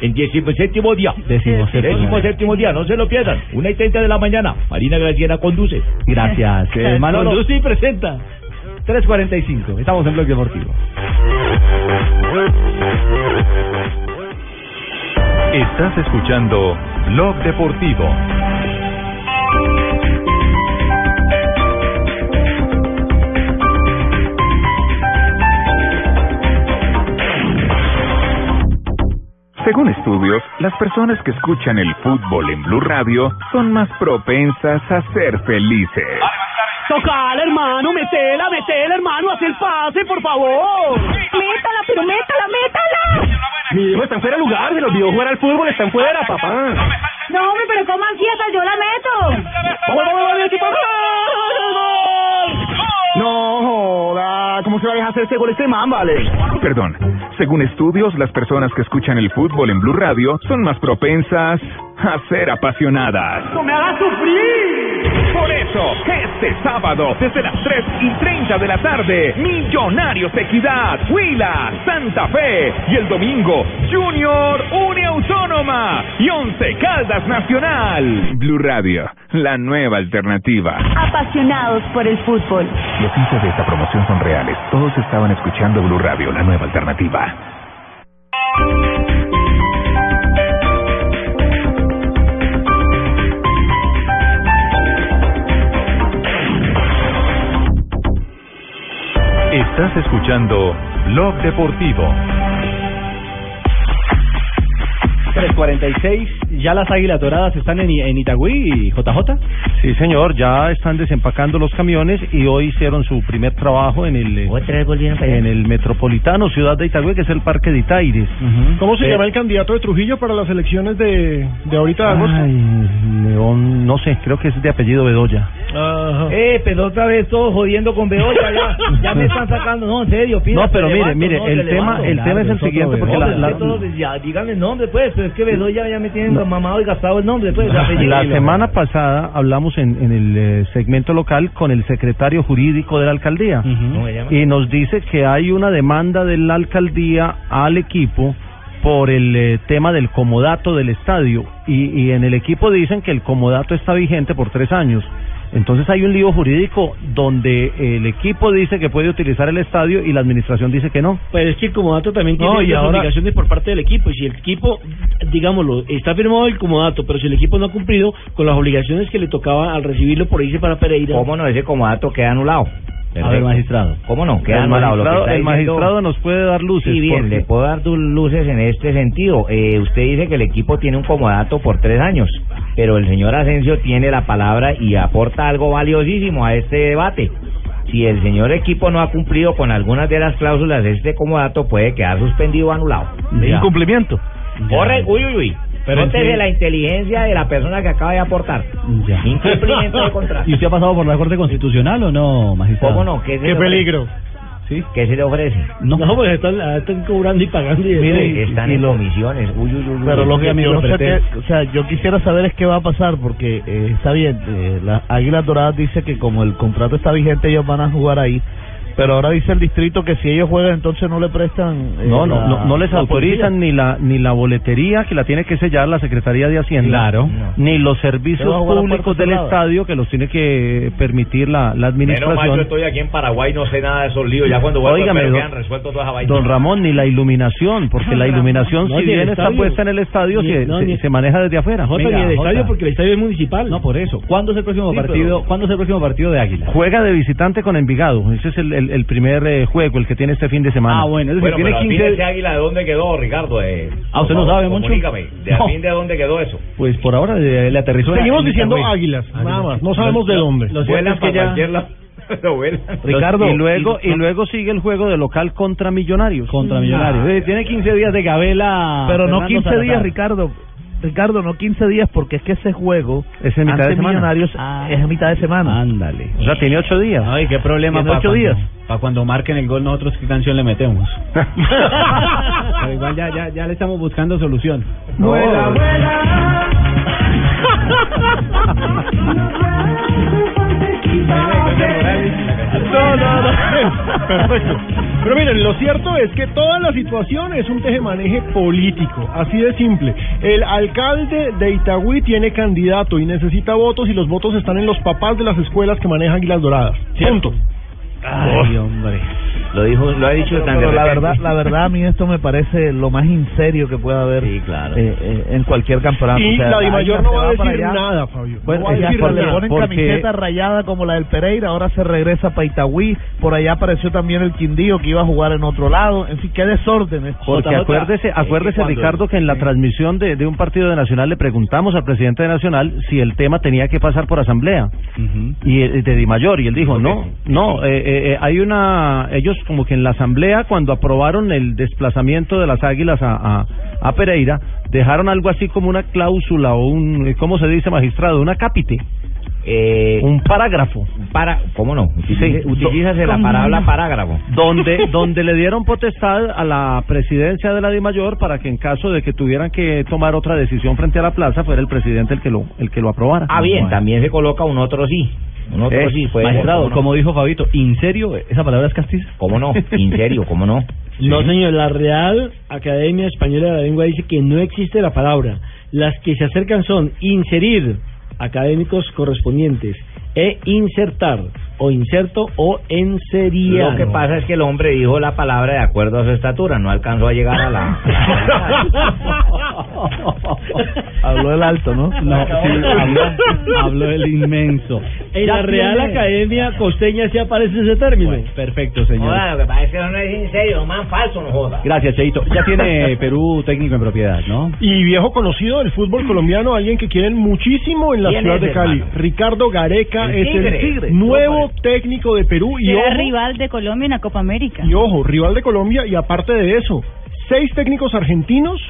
En 17 día. Décimo séptimo día, no se lo pierdan. Una y treinta de la mañana. Marina Graciela conduce. Gracias. Eh, Manolo. Conduce y presenta. 3.45. Estamos en Bloque Deportivo. Estás escuchando Blog Deportivo. Según estudios, las personas que escuchan el fútbol en Blue Radio son más propensas a ser felices. Tocala, hermano, metela, metela, hermano, haz el pase, por favor. Métala, pero métala, métala. Mi hijo está en fuera de lugar, se lo olvidó jugar al fútbol, está en fuera, papá. No, hombre, pero ¿cómo así? Hasta yo la meto. ¡Vamos, vamos, vamos, equipo! ¡Gol! No joda, ¿cómo se va a dejar hacer ese gol este man, vale? Perdón, según estudios, las personas que escuchan el fútbol en Blue Radio son más propensas a ser apasionadas. ¡No me hagas sufrir! Por eso, este sábado, desde las 3 y 30 de la tarde, Millonarios Equidad, Huila, Santa Fe. Y el domingo, Junior Une Autónoma y Once Caldas Nacional. Blue Radio, la nueva alternativa. Apasionados por el fútbol. Los hinchas de esta promoción son reales. Todos estaban escuchando Blue Radio, la nueva alternativa. Estás escuchando Blog Deportivo. 3.46. Ya las águilas doradas están en, en Itagüí, JJ. Sí, señor, ya están desempacando los camiones y hoy hicieron su primer trabajo en el eh, en el Metropolitano Ciudad de Itagüí, que es el Parque de Itaires. ¿Cómo se Eh, llama el candidato de Trujillo para las elecciones de, de ahorita de agosto? Ay, León, no sé, creo que es de apellido Bedoya. Ajá. Eh, pero otra vez todos jodiendo con Beoya, ya, ya me están sacando, no, en serio, pida, No, pero mire, levanto, mire, no, el te tema, levanto. el tema es el siguiente, porque la, No, la- ya, díganme el nombre, pues, pero es que Bedoya ya me tienen mamado y gastado el nombre, pues, la semana pasada hablamos en, en el eh, segmento local con el secretario jurídico de la alcaldía. Y nos dice que hay una demanda de la alcaldía al equipo por el eh, tema del comodato del estadio. Y, y en el equipo dicen que el comodato está vigente por tres años. Entonces hay un lío jurídico donde el equipo dice que puede utilizar el estadio y la administración dice que no. Pero es que el comodato también tiene No, y las ahora- obligaciones por parte del equipo. Y si el equipo, digámoslo, está firmado el comodato, pero si el equipo no ha cumplido con las obligaciones que le tocaba al recibirlo por irse para Pereira. ¿Cómo no? Ese comodato queda anulado. A ver, magistrado. ¿Cómo no? Queda El anulado. Lo que magistrado, el magistrado nos puede dar luces. Sí, bien, porque- le puedo dar luces en este sentido. Eh, usted dice que el equipo tiene un comodato por tres años, pero el señor Asensio tiene la palabra y aporta algo valiosísimo a este debate. Si el señor equipo no ha cumplido con algunas de las cláusulas de este comodato, puede quedar suspendido o anulado. Incumplimiento. Corre, uy, uy, uy. Pero Nótese sí. la inteligencia de la persona que acaba de aportar. Incumplimiento de contrato. ¿Y usted ha pasado por la Corte Constitucional o no, magistrado? ¿Cómo no? ¿Qué, le ofrece? ¿Sí? ¿Qué se le ofrece? No, pues están, están cobrando y pagando. Y Mire, están en comisiones. Uy, uy, uy, uy. Pero lo que yo no sé qué- o sea, yo quisiera saber es qué va a pasar porque eh, está bien, eh, las Águilas Doradas dice que como el contrato está vigente ellos van a jugar ahí, pero ahora dice el distrito que si ellos juegan entonces no le prestan eh, No, no, la- no, no les la autorizan ni la ni la boletería que la tiene que sellar la Secretaría de Hacienda, Claro. ni los Se servicios públicos del cerrada. estadio que los tiene que permitir la, la Menos mal, yo administración. estoy aquí en Paraguay, no sé nada de esos líos. Ya cuando vuelvo que don- resuelto toda esa vaina. Don Ramón, ni la iluminación, porque la iluminación, No, si bien está estadio. puesta en el estadio, Ni- se, no, se- ni- se maneja desde afuera. Jota, ni el estadio porque el estadio es municipal. No, por eso. ¿Cuándo es el próximo Sí, partido? pero- ¿Cuándo es el próximo partido de Águila? Juega de visitante con Envigado. Ese es el, el, el primer eh, juego, el que tiene este fin de semana. Ah, bueno, es Bueno, tiene pero al fin 15 ese águila de dónde quedó, Ricardo. Eh, Ah, ¿usted no sabe, Moncho? Comunícame. ¿De No. al fin de dónde quedó eso? Pues por ahora eh, le aterrizó Seguimos en diciendo Itagüí. águilas, nada Águilas. más. No sabemos de dónde. Lo cierto Vuelan que ya... Ricardo, y luego, y- y luego sigue el juego de local contra Millonarios. Contra Millonarios. Eh, Tiene 15 días de gabela. Pero no Fernando 15 Salazar. días, Ricardo. Ricardo, no 15 días porque es que ese juego Es en mitad ante de semana. Millonarios Ah. es a mitad de semana. Ándale. O sea, tiene ocho días. Ay, qué problema Tiene para ocho cuando, días. para cuando marquen el gol nosotros qué canción le metemos. Pero igual ya, ya, ya le estamos buscando solución. Vuela, No, no, no. Perfecto. Pero miren, lo cierto es que toda la situación es un tejemaneje político, así de simple. El alcalde de Itagüí tiene candidato y necesita votos y los votos están en los papás de las escuelas que manejan Águilas Doradas. Punto. Ay, hombre. Lo dijo, lo ha dicho Pero, tan pero la verdad, la verdad a mí esto me parece lo más inserio que pueda haber Sí, claro. eh, eh, en cualquier campeonato. Y O sea, la Mayor no va a decir allá. nada, Fabio. Bueno, no va a ya decir cuando le nada. ponen porque- camiseta rayada como la del Pereira, ahora se regresa para Itagüí, por allá apareció también el Quindío que iba a jugar en otro lado, en fin, qué desorden. es. Porque Jota, acuérdese, acuérdese es que cuando- Ricardo que en la transmisión de, de un partido de Nacional le preguntamos al presidente de Nacional si el tema tenía que pasar por asamblea y eh, de Di Mayor y él dijo no, no, eh, eh, eh, hay una, ellos como que en la asamblea cuando aprobaron el desplazamiento de las Águilas a, Pereira dejaron algo así como una cláusula o un, ¿cómo se dice magistrado? Una cápite, Eh, un parágrafo. para, ¿Cómo no? Utilice- Sí. Utilízase la ¿Cómo palabra no? parágrafo. donde donde le dieron potestad a la presidencia de la DIMAYOR para que en caso de que tuvieran que tomar otra decisión frente a la plaza fuera el presidente el que lo el que lo aprobara. Ah, bien, también se coloca un otro sí. Un otro Eh, sí. Fue, Magistrado, ¿cómo no? como dijo Fabito, ¿en serio esa palabra es castiza? ¿Cómo no? ¿En serio? ¿Cómo no? No, señor, la Real Academia Española de la Lengua dice que no existe la palabra. Las que se acercan son inserir académicos correspondientes e insertar o inserto o enseriar. Lo que pasa es que el hombre dijo la palabra de acuerdo a su estatura, no alcanzó a llegar a la... Habló el alto, ¿no? No, sí, habló, habló el inmenso. En la Real Academia Costeña sí aparece ese término. Perfecto, señor. Joda, lo que pasa es que no es en serio, más falso, no joda. Gracias, Cheito. Ya tiene Perú técnico en propiedad, ¿no? Y viejo conocido del fútbol colombiano, alguien que quieren muchísimo en la ¿Quién ciudad de Cali. hermano? Ricardo Gareca El es Tigre. el nuevo técnico de Perú y Será ojo, rival de Colombia en la Copa América. y ojo, rival de Colombia y aparte de eso, seis técnicos argentinos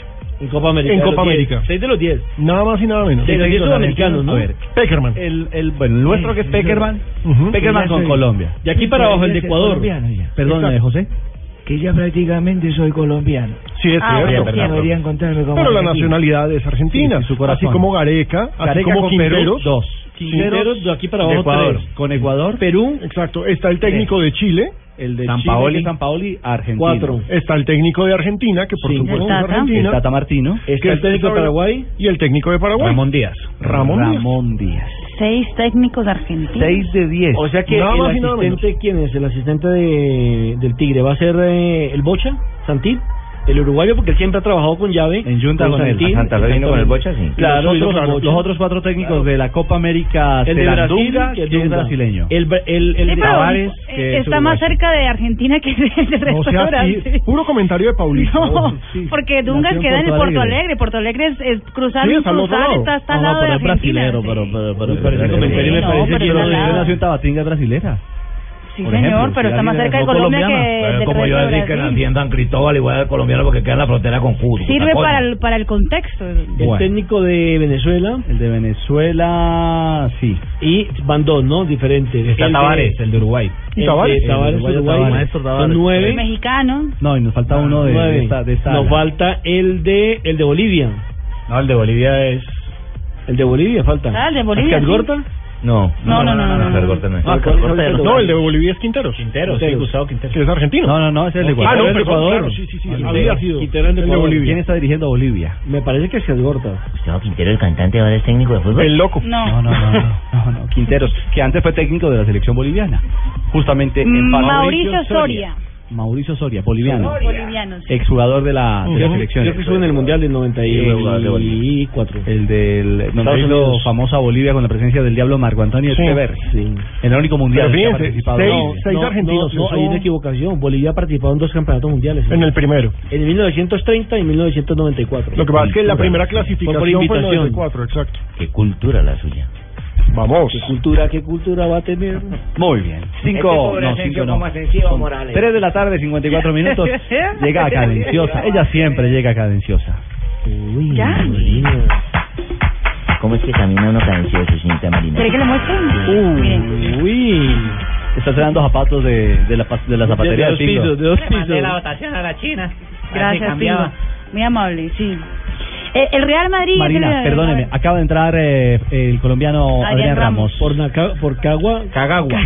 En Copa América. En Copa. América. Seis de los diez. nada más y nada menos. De los diez sudamericanos, ¿no? A ver, Peckerman. el, el, bueno, el nuestro que es Peckerman, Ujú. Peckerman con Colombia. De aquí para abajo, el de Ecuador. Perdón, José. Que ya prácticamente soy colombiano. Sí, es Ah, cierto. Deberían contarme como Pero la nacionalidad es argentina, Sí, su corazón. así como Gareca, así Gareca como con Perú, Quinteros. dos. Quinteros, de aquí para abajo, Ecuador. tres. Con Ecuador, Perú, exacto, está el técnico de Chile, El de San Chile, Paoli. que es San Paoli, argentino. Cuatro. Está el técnico de Argentina, que por Sí. supuesto El es. Argentina. El Tata Martino. Que Está el es- técnico de Paraguay. Y el técnico de Paraguay. Ramón Díaz. Ramón Díaz. Ramón Díaz. Seis técnicos argentinos. de 10. O sea que Nada el asistente, ¿quién es? El asistente de, del Tigre va a ser eh, el Bocha, Santit, el uruguayo, porque él siempre ha trabajado con llave. En Junta con. Santit, Santa Fe vino con el Bocha, sí. Claro, los, los, otros, los otros cuatro técnicos de la Copa América el de Brasil, que es que es brasileño. El, el, el Sí, de pero, Tavares, eh, que es está más cerca de Argentina que del del resto O de sea, Brasil. sí, puro comentario de Paulista. No, Sí. porque Dunga Nació queda en el Porto Porto Alegre. Alegre. Porto Alegre es, es cruzar Sí, un está al otro cruzar, lado. está, está al No, lado de pero es Argentina. brasilero, pero, pero, pero, pero- no, parece pero Sí, por señor, ejemplo, pero si está más cerca de Colombia que como yo de decir que nací en San Cristóbal, igual de colombiano porque queda en la frontera con Cúcuta. Sirve para el, para el contexto. El técnico de Venezuela. El de Venezuela, sí. Y van dos, ¿no? Diferentes. Está El de- Tavares, el de Uruguay. Tavares, el Tavares, Uruguay. Tavares. Maestro Tavares. Son nueve. El mexicano. No, y nos falta uno de, de esta, de esta Nos ala. falta el de el de Bolivia. No, el de Bolivia es... El de Bolivia falta. Ah, el de Bolivia, ¿Oscar sí. Gorta? No, No, no, no, no, no, no. No es. No, No, el de Bolivia es Quinteros. Quinteros, sí, Gustavo Quinteros. Que es argentino. No, no, no, ese es el de Ah, Ecuador. no, el de perdón, Ecuador. sí, sí, sí, había de- sido. Quintero. Bolivia. ¿Quién está dirigiendo a Bolivia? Me parece que es el Gorta. Gustavo Quintero, el cantante, ahora es técnico de fútbol. El loco. No. No, no, no, no, no, no, Quinteros, que antes fue técnico de la selección boliviana. Justamente en. Mauricio Soria. Mauricio Soria, boliviano. Boliviano. sí. Exjugador de la, de la selección. Creo que estuvo en el Mundial del 94. El del donde hizo famosa Bolivia con la presencia del diablo Marco Antonio Sí. Sí. El único mundial Pero que ha fíjense, participado. seis- No, seis no, argentinos, No, no, hay una equivocación. Bolivia ha participado en dos campeonatos mundiales. En el primero. En 1930 y 1994. Lo que pasa es que la primera clasificación por fue en invitación. 94, exacto. Qué cultura la suya. Vamos. ¿Qué cultura, qué cultura va a tener? Muy bien. Cinco, Este no, cinco no. como Morales. Tres de la tarde, 54 minutos. llega a cadenciosa. Ella siempre llega a cadenciosa. Ya. ¿Cómo es que camina uno cadencioso, señorita Marina? ¿Quiere que le muestre? Miren. Uy. Está estrenando zapatos de, de, la, de la zapatería de dos del siglo. pisos, de dos Le mandé pisos. la votación a la China. Gracias. Muy amable, sí. Eh, el Real Madrid... Marina, el- perdóneme, acaba de entrar eh, el colombiano Adrián Adrián Ramos. Ramos. Por, Naca, por Cagua. Cagagua.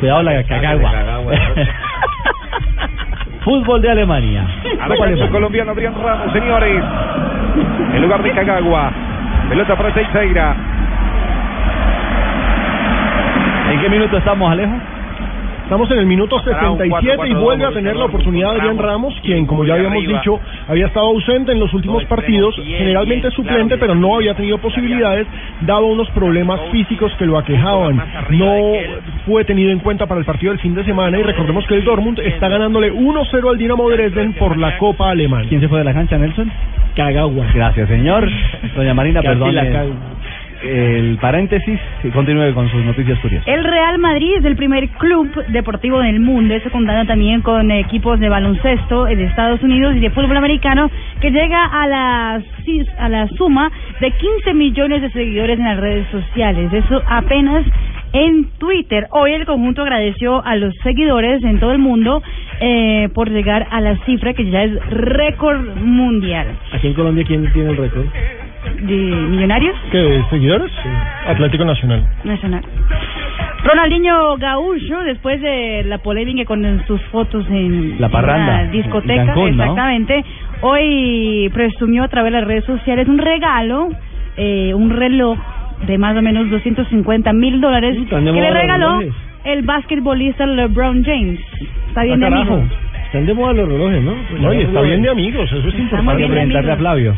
Cuidado la cagagua. Fútbol de Alemania. A la cancha colombiano Adrián Ramos, señores. En lugar de Cagagua. Pelota para Teixeira. ¿En qué minuto estamos, Alejo? Estamos en el minuto Pasará un 77 y 4-4-2, vuelve a tener la oportunidad Adrián Ramos, quien, como ya habíamos dicho, había estado ausente en los últimos Dos partidos, generalmente suplente, pero no había tenido posibilidades, dado unos problemas físicos que lo aquejaban. No fue tenido en cuenta para el partido del fin de semana y recordemos que el Dortmund está ganándole 1-0 al Dinamo Dresden por la Copa Alemana. ¿Quién se fue de la cancha, Nelson? Cagagua. Gracias, señor. Doña Marina, perdón. El paréntesis y continúe con sus noticias curiosas. El Real Madrid es el primer club deportivo del mundo, eso contando también con equipos de baloncesto de Estados Unidos y de fútbol americano, que llega a la, a la suma de 15 millones de seguidores en las redes sociales. Eso apenas en Twitter. Hoy el conjunto agradeció a los seguidores en todo el mundo eh, por llegar a la cifra que ya es récord mundial. Aquí en Colombia, ¿quién tiene el récord? ¿De millonarios? ¿Qué, seguidores? Atlético Nacional. Nacional. Ronaldinho Gaúcho, después de la polémica con sus fotos en La parranda, una discoteca, Cancún, ¿no? exactamente, hoy presumió a través de las redes sociales un regalo, eh, un reloj de más o menos 250 mil dólares que le regaló el basquetbolista LeBron James. Está bien Ah, de carajo. amigo. Están de moda los relojes, ¿no? No, y está bien de amigos, eso es importante. Preguntarle a amigos. Flavio.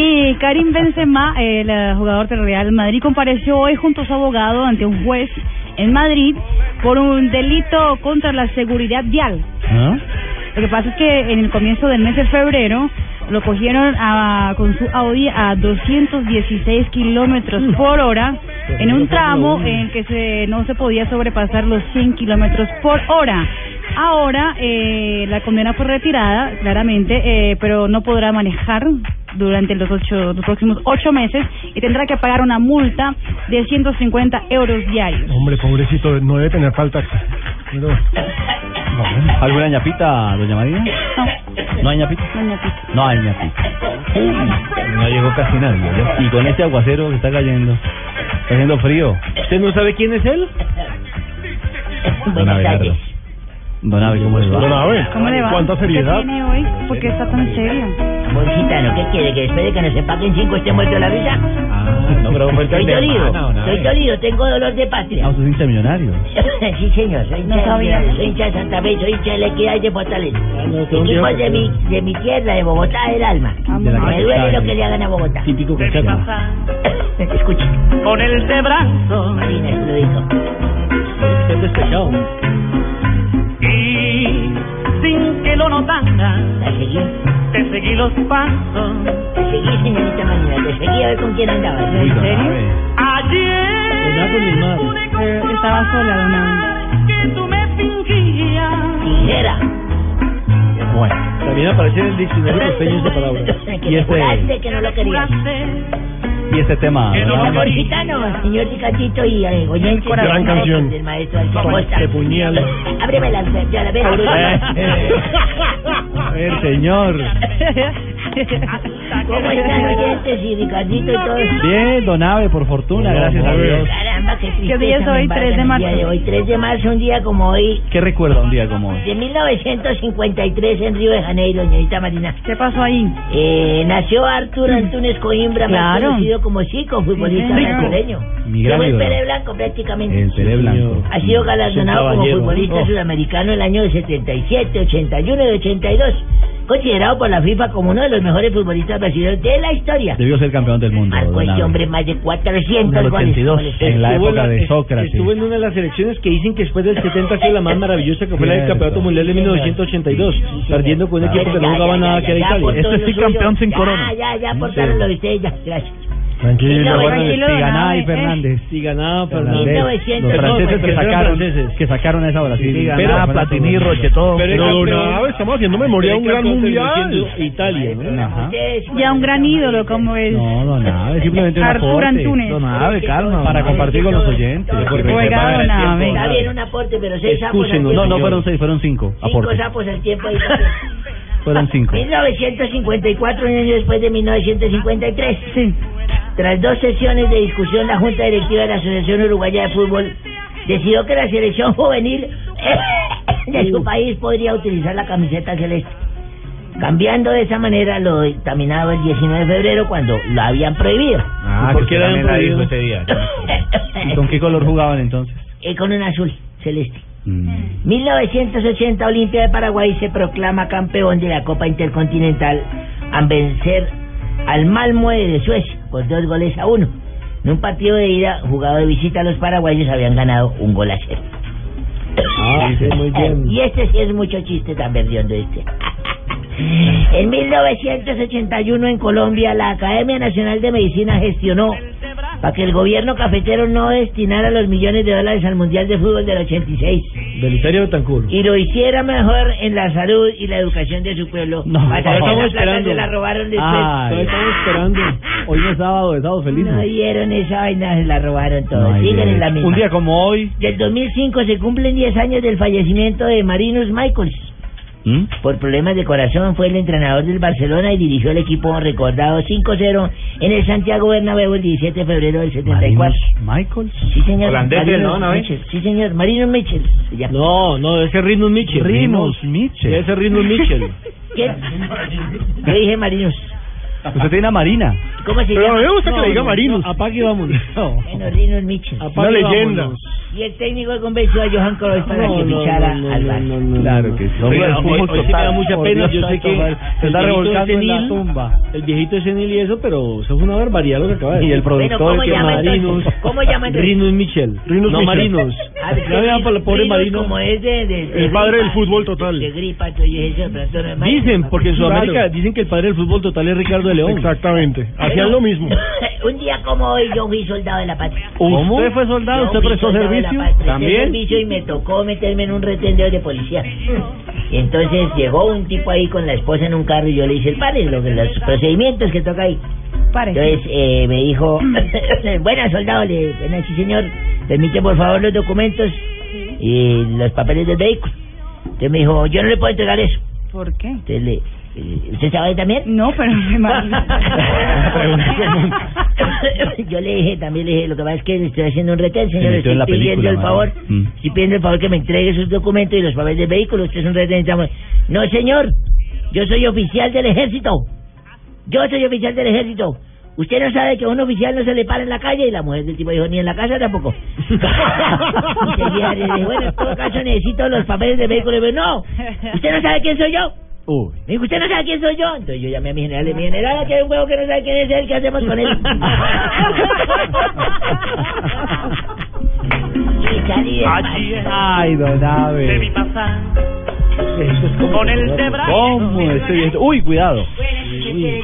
Y Karim Benzema, el eh, jugador del Real Madrid, compareció hoy junto a su abogado ante un juez en Madrid por un delito contra la seguridad vial. ¿Ah? Lo que pasa es que en el comienzo del mes de febrero lo cogieron a- con su Audi a 216 kilómetros por hora en un tramo en que se, no se podía sobrepasar los 100 kilómetros por hora. Ahora eh, la condena fue retirada, claramente, eh, pero no podrá manejar durante los, ocho, los próximos ocho meses y tendrá que pagar una multa de 150 euros diarios. Hombre, pobrecito, no debe tener falta. Pero- ¿Alguna ñapita, doña Marina? No, ¿No hay ñapita? no. No hay ñapita. Uy, no llegó casi nadie. ¿no? Y con este aguacero que está cayendo, está haciendo frío. ¿Usted no sabe quién es él? Buenas tardes. Don Abe, ¿cómo le va? Don Abe, ¿Cómo le va? ¿cuánta ¿Qué seriedad? tiene hoy? ¿Por qué está tan serio? Buen gitano, ¿qué quiere? ¿Que después de que nos empaquen cinco esté muerto la risa? no creo que fue de dolido, estoy dolido, tengo dolor de patria. Ah, usted es hincha millonario. sí, señor, soy hincha, No de- soy hincha de Santa Fe, soy hincha de la equidad y de Fortaleza. Equipos que- de mi, de mi tierra, de Bogotá, del alma. De la Me duele lo que le hagan a Bogotá. Típico cachaca. Escucha. Con el de brazo Marina, lo dijo. Es despechado. Sin que lo notara, ¿La seguí? te seguí los pasos. Te seguí, señorita Marina, te seguí a ver con quién andabas. ¿En serio? Ayer Eh, estaba sola, don Abe. que tú me fingías. Tijera. Bueno. También aparece en el diccionario costeño esa palabra. Que Y te este- que no lo querías. Y este tema, no gitano, señor Ticatito y eh. Gran canción. Del maestro Alfonso Costa. De puñal. Ábreme la ya la veo. A ver, señor. ¿Cómo están oyentes y Ricardito y todos? Bien, don Abe, por fortuna, gracias a Dios. Qué tristeza. ¿Qué día es hoy? embarga 3 de marzo. de hoy, 3 de marzo, un día como hoy, ¿Qué recuerda un día como hoy? de 1953 en Río de Janeiro, señorita Marina. ¿Qué pasó ahí? Eh, nació Arturo Antunes Coimbra, más Claro. conocido como Chico, futbolista Sí, brasileño. Mi gran Fue el. Pere Blanco prácticamente. El Pere Blanco. Ha sido galardonado como futbolista Oh. sudamericano el año de 77, 81 y 82. Considerado por la FIFA como uno de los mejores futbolistas brasileños de la historia. Debió ser campeón del mundo, Marcó este hombre más de 400 En el goles. 82, goles. en la Estuvo época de es- Sócrates. Estuvo en una de las selecciones que dicen que después del 70 ha sido la más maravillosa, que fue la del. Campeonato Mundial de 1982, perdiendo con un equipo que no jugaba nada, que era Italia. Este sí campeón sin corona. Ya, ya, aportaron lo de ya, gracias. Tranquilo. No, Recuerden tranquilo, de don Tiganá y eh. Fernández. Y ganaba Fernández. Los franceses que sacaron, franceses. que sacaron esa Brasil. Sí, Pero ganaba, Platini, Rochetón. Pero Abe, estamos haciendo memoria de un gran mundial. Italia, ¿no? Ya un gran ídolo como es. No, don Abe, simplemente un Arturo aporte. Antunes. Don Abe, calma. Para compartir con los oyentes. Oiga, Abe. Está bien un aporte, pero seis sapos. No, no fueron seis, fueron cinco Cinco sapos al tiempo. Fueron cinco. 1954, un año después de 1953. Sí. Tras dos sesiones de discusión, la Junta Directiva de la Asociación Uruguaya de Fútbol decidió que la selección juvenil de su país podría utilizar la camiseta celeste. Cambiando de esa manera lo dictaminado el 19 de febrero cuando lo habían prohibido. Ah, ¿Por qué la dijo prohibido? ¿Y con qué color jugaban entonces? Eh, con un azul celeste. Mm. 1980 Olimpia de Paraguay se proclama campeón de la Copa Intercontinental al vencer al Malmö de Suecia por dos goles a uno. En un partido de ida jugado de visita los paraguayos habían ganado un gol a cero. Ah, sí, muy bien. Y este sí es mucho chiste tan verdiondo este. En 1981 en Colombia la Academia Nacional de Medicina gestionó para que el gobierno cafetero no destinara los millones de dólares al Mundial de Fútbol del 86 Belisario Betancur. y lo hiciera mejor en la salud y la educación de su pueblo. No, Para estamos que esa plata esperando. se la robaron después. Ay. Todavía estamos esperando. Hoy no es sábado, es sábado feliz. No dieron esa vaina, se la robaron todo. No hay Siguen en la misma. Un día como hoy. Del 2005 se cumplen 10 años del fallecimiento de Marinus Michaels. ¿Mm? Por problemas de corazón fue el entrenador del Barcelona y dirigió el equipo recordado 5-0 en el Santiago Bernabéu el 17 de febrero del 74. Michael. Sí, señor. Holandés, Marinus ¿no? ¿No, eh? Mitchell. Sí, señor. Marinus Mitchell. llama. No, no, ese Rinus Mitchell. Rinus Mitchell. Ese Rinus Mitchell. ¿Qué? Yo dije Marinus. Usted tiene a Marina. ¿Cómo se Pero a llama? mí me gusta que No, le diga no, Marinus. no, Apague y vámonos. No. Bueno, Rinus Mitchell. Apague Una y leyenda. vámonos. Y el técnico convenció a Johan Cruyff para No, que no, fichara no, no, al no, Barça. no, no, Claro no. que sí. Oiga, Hombre, el hoy- fútbol hoy sí me total, da mucha por pena. Dios Yo sé santo, que. Se el está viejito revolcando es en la senil, tumba. El viejito es senil y eso, pero eso es una barbaridad lo que acaba de Y decir. el productor ¿cómo que llama Marinus. entonces? ¿Cómo llama entonces? Rinus Mitchell. Rinus no Mitchell. Marinos. Ah, es que Ya vean por el pobre Rinus Marino. Como es de, de- de El padre del fútbol total. De gripa, entonces yo dije, pero entonces no es Marinus. Dicen, porque en Sudamérica dicen que el padre del fútbol total es Ricardo de León. Exactamente. Hacían lo mismo. Un día como hoy yo fui soldado de la patria. ¿Usted fue soldado? Yo ¿Usted prestó servicio? ¿También? servicio y me tocó meterme en un retendeo de policía. Y entonces llegó un tipo ahí con la esposa en un carro y yo le hice el padre, lo que- los procedimientos que toca ahí. Pare. Entonces eh, me dijo, buena soldado, le, buena sí señor, permite por favor los documentos y los papeles del vehículo. Entonces me dijo, yo no le puedo entregar eso. ¿Por qué? Entonces le, ¿Usted sabe también? No, pero me imagino. Yo le dije, también le dije, lo que pasa es que le estoy haciendo un retén, señor. Estoy en la pidiendo película, el favor. Mm. Estoy pidiendo el favor que me entregue sus documentos y los papeles del vehículo. Usted es un retén. estamos- No, señor. Yo soy oficial del ejército. Yo soy oficial del ejército. Usted no sabe que a un oficial no se le para en la calle y la mujer del tipo dijo ni en la casa tampoco. Le dije, bueno, en todo caso necesito los papeles del vehículo. Y dijo, no, ¿usted no sabe quién soy yo? Me dijo, ¿usted no sabe quién soy yo? Entonces yo llamé a mi general y mi general, aquí hay un huevo que no sabe quién es él, ¿qué hacemos con él? Salí de Ay, don Abe. Con el ¿Cómo estoy esto? Uy, cuidado.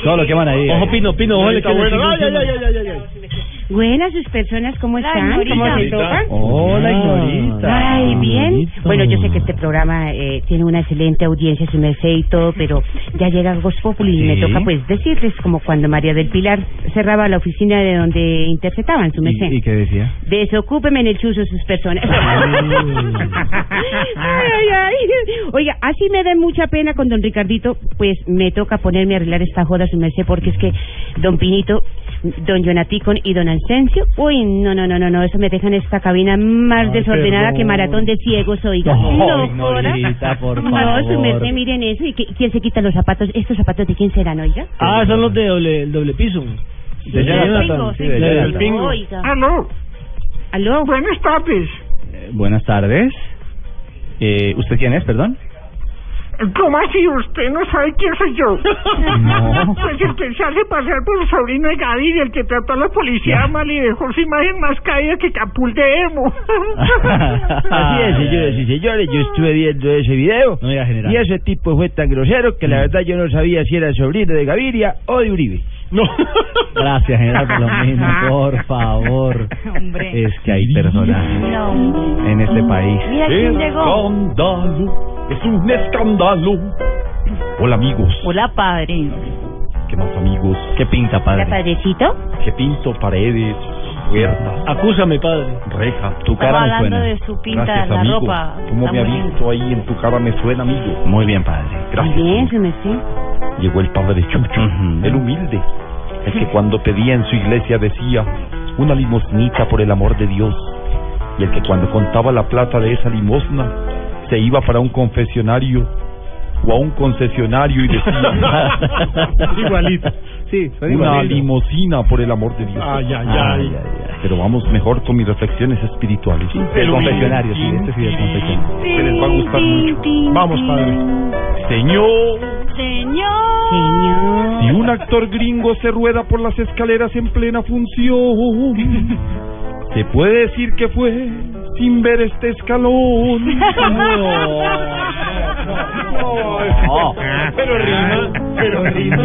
Todo lo que van ahí. Ojo, Pino, Pino, ojo, que le bueno. Ay, ay, ay, ay, ay. Buenas sus personas, ¿cómo están? ¿Cómo se tocan? Hola, Ignorita. Ay, bien. Bueno, yo sé que este programa eh, tiene una excelente audiencia, su merced y todo, pero ya llega Voz Populi y me toca pues decirles como cuando María del Pilar cerraba la oficina de donde interceptaban su merced. ¿Y, y qué decía? Desocúpeme en el chuzo sus personas. ay, ay, ay. Oiga, así me da mucha pena con don Ricardito, pues me toca ponerme a arreglar esta joda su merced porque es que don Pinito, don Jonaticon y don Ansencio, uy, no, no, no, no, no, eso me dejan esta cabina más Ay, desordenada perdón. que maratón de ciegos, oiga. No, por No, su merced, miren eso. ¿Y qué- quién se quita los zapatos? ¿Estos zapatos de quién serán, oiga? Ah, son los de doble, el doble piso. De Jonathan, sí, de Jonathan. Oiga. Aló. Aló. Buenas tardes. Buenas tardes. Eh, ¿Usted quién es, perdón? ¿Cómo así? ¿Usted no sabe quién soy yo? No. Pues el que se hace pasar por el sobrino de Gaviria, el que trató a la policía mal y dejó su imagen más caída que Capul de Emo. Así es, señoras y señores, yo estuve viendo ese video No y ese tipo fue tan grosero que la verdad yo no sabía si era sobrino de Gaviria o de Uribe. No. Gracias, general, por favor. Hombre. Es que hay personas en este país. Mira quién llegó. Escándalo, es un escándalo. Hola amigos, Hola, padre. ¿qué más amigos? ¿Qué pinta, ¿La padrecito? ¿Qué pinto? Paredes, puertas, Acúsame, padre. rejas. Tu cara Estaba me hablando suena. de su pinta, Gracias la amigo. ropa. ¿Cómo me ha visto ahí en tu cara? Me suena amigo. Muy bien, padre. Gracias. Bien, su merced. Llegó el padre Chucho, Ujú. el humilde, el que cuando pedía en su iglesia decía una limosnita por el amor de Dios, y el que cuando contaba la plata de esa limosna se iba para un confesionario o a un concesionario y decía Igualito. Sí, soy una igualito. limosina por el amor de Dios. Ay, ay, ay. Pero vamos mejor con mis reflexiones espirituales. El confesionario, sí, este sí es confesionario. Que les va a gustar mucho. Vamos, padre. Señor, Señor. Señor. Si un actor gringo se rueda por las escaleras en plena función, se puede decir que fue sin ver este escalón. No, pero rima, pero rima.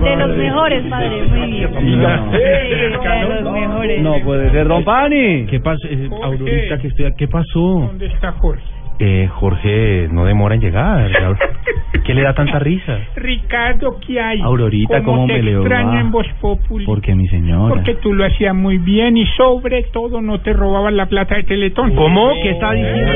De los mejores, padre. Muy bien. Diga, Sí, de los mejores. No puede ser, don Pani. ¿Qué pasó? Eh, Aurorita, que estoy... ¿Qué pasó? ¿Dónde está Jorge? Eh, Jorge, no demora en llegar. ¿Qué le da tanta risa? Ricardo, ¿qué hay? Aurorita, ¿cómo te me le va? extraño en Voz Populi? Porque mi señora. Porque tú lo hacías muy bien y sobre todo no te robaban la plata de Teletón. ¿Cómo? ¿Qué está diciendo?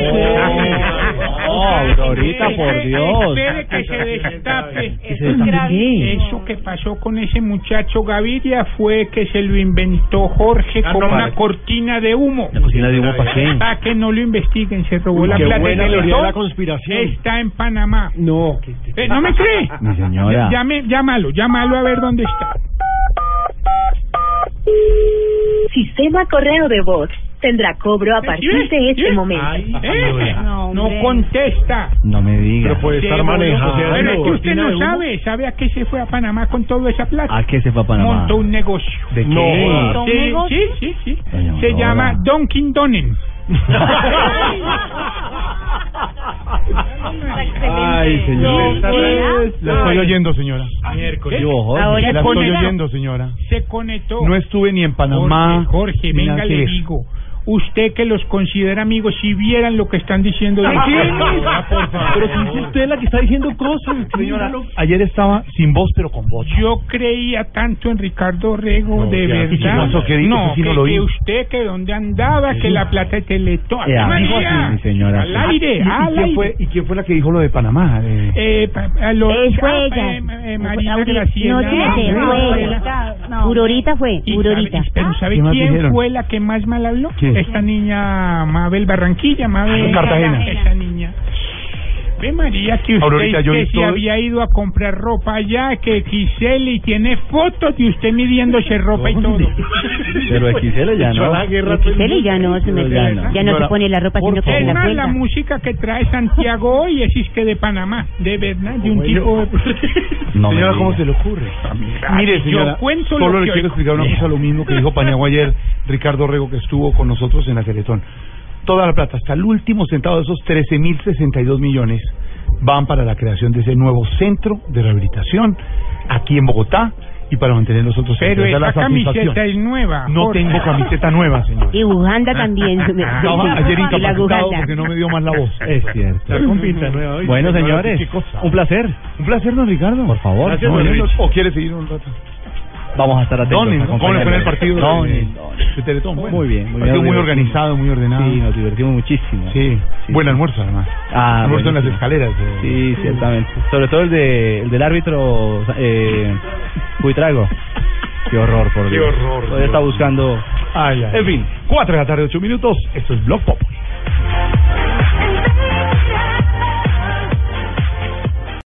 No, Aurorita, por Dios. Espere que se destape. Eso que pasó con ese muchacho Gaviria fue que se lo inventó Jorge Ah, como no, una cortina de humo. ¿La cocina de humo para qué? Para que no lo investiguen, se robó la plata buena de teoría de Teletón. la conspiración. Está en Panamá. No, Eh, ¿No me cree? Mi señora. Llame, llámalo, llámalo a ver dónde está. Sistema correo de voz. Tendrá cobro a partir de este momento. ¿Eh? No, contesta. No me diga. Pero puede estar manejando. Pero es que usted no sabe. ¿Sabe a qué se fue a Panamá con toda esa plata? ¿A qué se fue a Panamá? Montó un negocio. ¿De qué? No. ¿Montó un Sí, sí, sí, Se llama Dunkin' Donen. Ay, señor. No, ¿verdad? La estoy oyendo, señora. Miércoles. Ahora La estoy oyendo, señora. Se conectó. No estuve ni en Panamá. Jorge, Jorge, venga, le digo. Usted que los considera amigos, si vieran lo que están diciendo de Pero si es usted la que está diciendo cosas, señora. Ayer estaba sin voz, pero con voz. Yo creía tanto en Ricardo Rego, No, de ya, ¿y qué verdad. pasó? ¿Qué dijo? no, sí no que, lo que usted, que dónde andaba, que la plata de Teletón. Eh, así, señora. Al aire, ¿Y- y al quién aire. fue- ¿Y quién fue la que dijo lo de Panamá? Eh, Eh, pa- a lo- Eh, fue ah, ella. eh, eh, Marina Graciela. No, Ah, fue. Aurorita fue, sabe- pero ¿sabe ¿Qué quién fue la que más mal habló? ¿Quién? Esta niña Mabel Barranquilla, Mabel Cartagena. Esa niña. Ve María que usted Aurorita, yo que se todo- había ido a comprar ropa allá, que XL y tiene fotos de usted midiéndose ropa y todo. Pero XL ya no. Ya no se mete, ya no. ya no se pone la ropa sino que la más, la música que trae Santiago hoy es que de Panamá, de verdad, de un tipo. No señora, me ¿cómo diga. se le ocurre? Mire, yo señora, cuento solo lo le quiero explicar una cosa, lo mismo que dijo Paniagua ayer Ricardo Rego, que estuvo con nosotros en la Teletón. Toda la plata, hasta el último centavo de esos 13.062 millones, van para la creación de ese nuevo centro de rehabilitación aquí en Bogotá y para mantener los otros Pero. Esa la camiseta es nueva. No Jorge. tengo camiseta nueva, señor. Y bujanda también. Estaba ayer la incapacitado porque no me dio más la voz. Es cierto. Está con pinta nueva hoy. Bueno, señores, un placer. Un placer, don Ricardo. Por favor. Gracias, No, don no, no. ¿O quiere seguir un rato? Vamos a estar atentos. Don, a ¿cómo le fue el partido Don, de, Don. de Teletón? Bueno, Muy bien, muy partido bien. muy organizado, muy ordenado. Sí, nos divertimos muchísimo. Sí, buen almuerzo además. Ah, almuerzo en las escaleras. Sí, ciertamente. Sobre todo el de el del árbitro eh, Buitrago. Qué horror, por Qué Dios. horror, Todavía está buscando. Ay, ay. En fin, 4 de la tarde, 8 minutos. Esto es Blog Pop.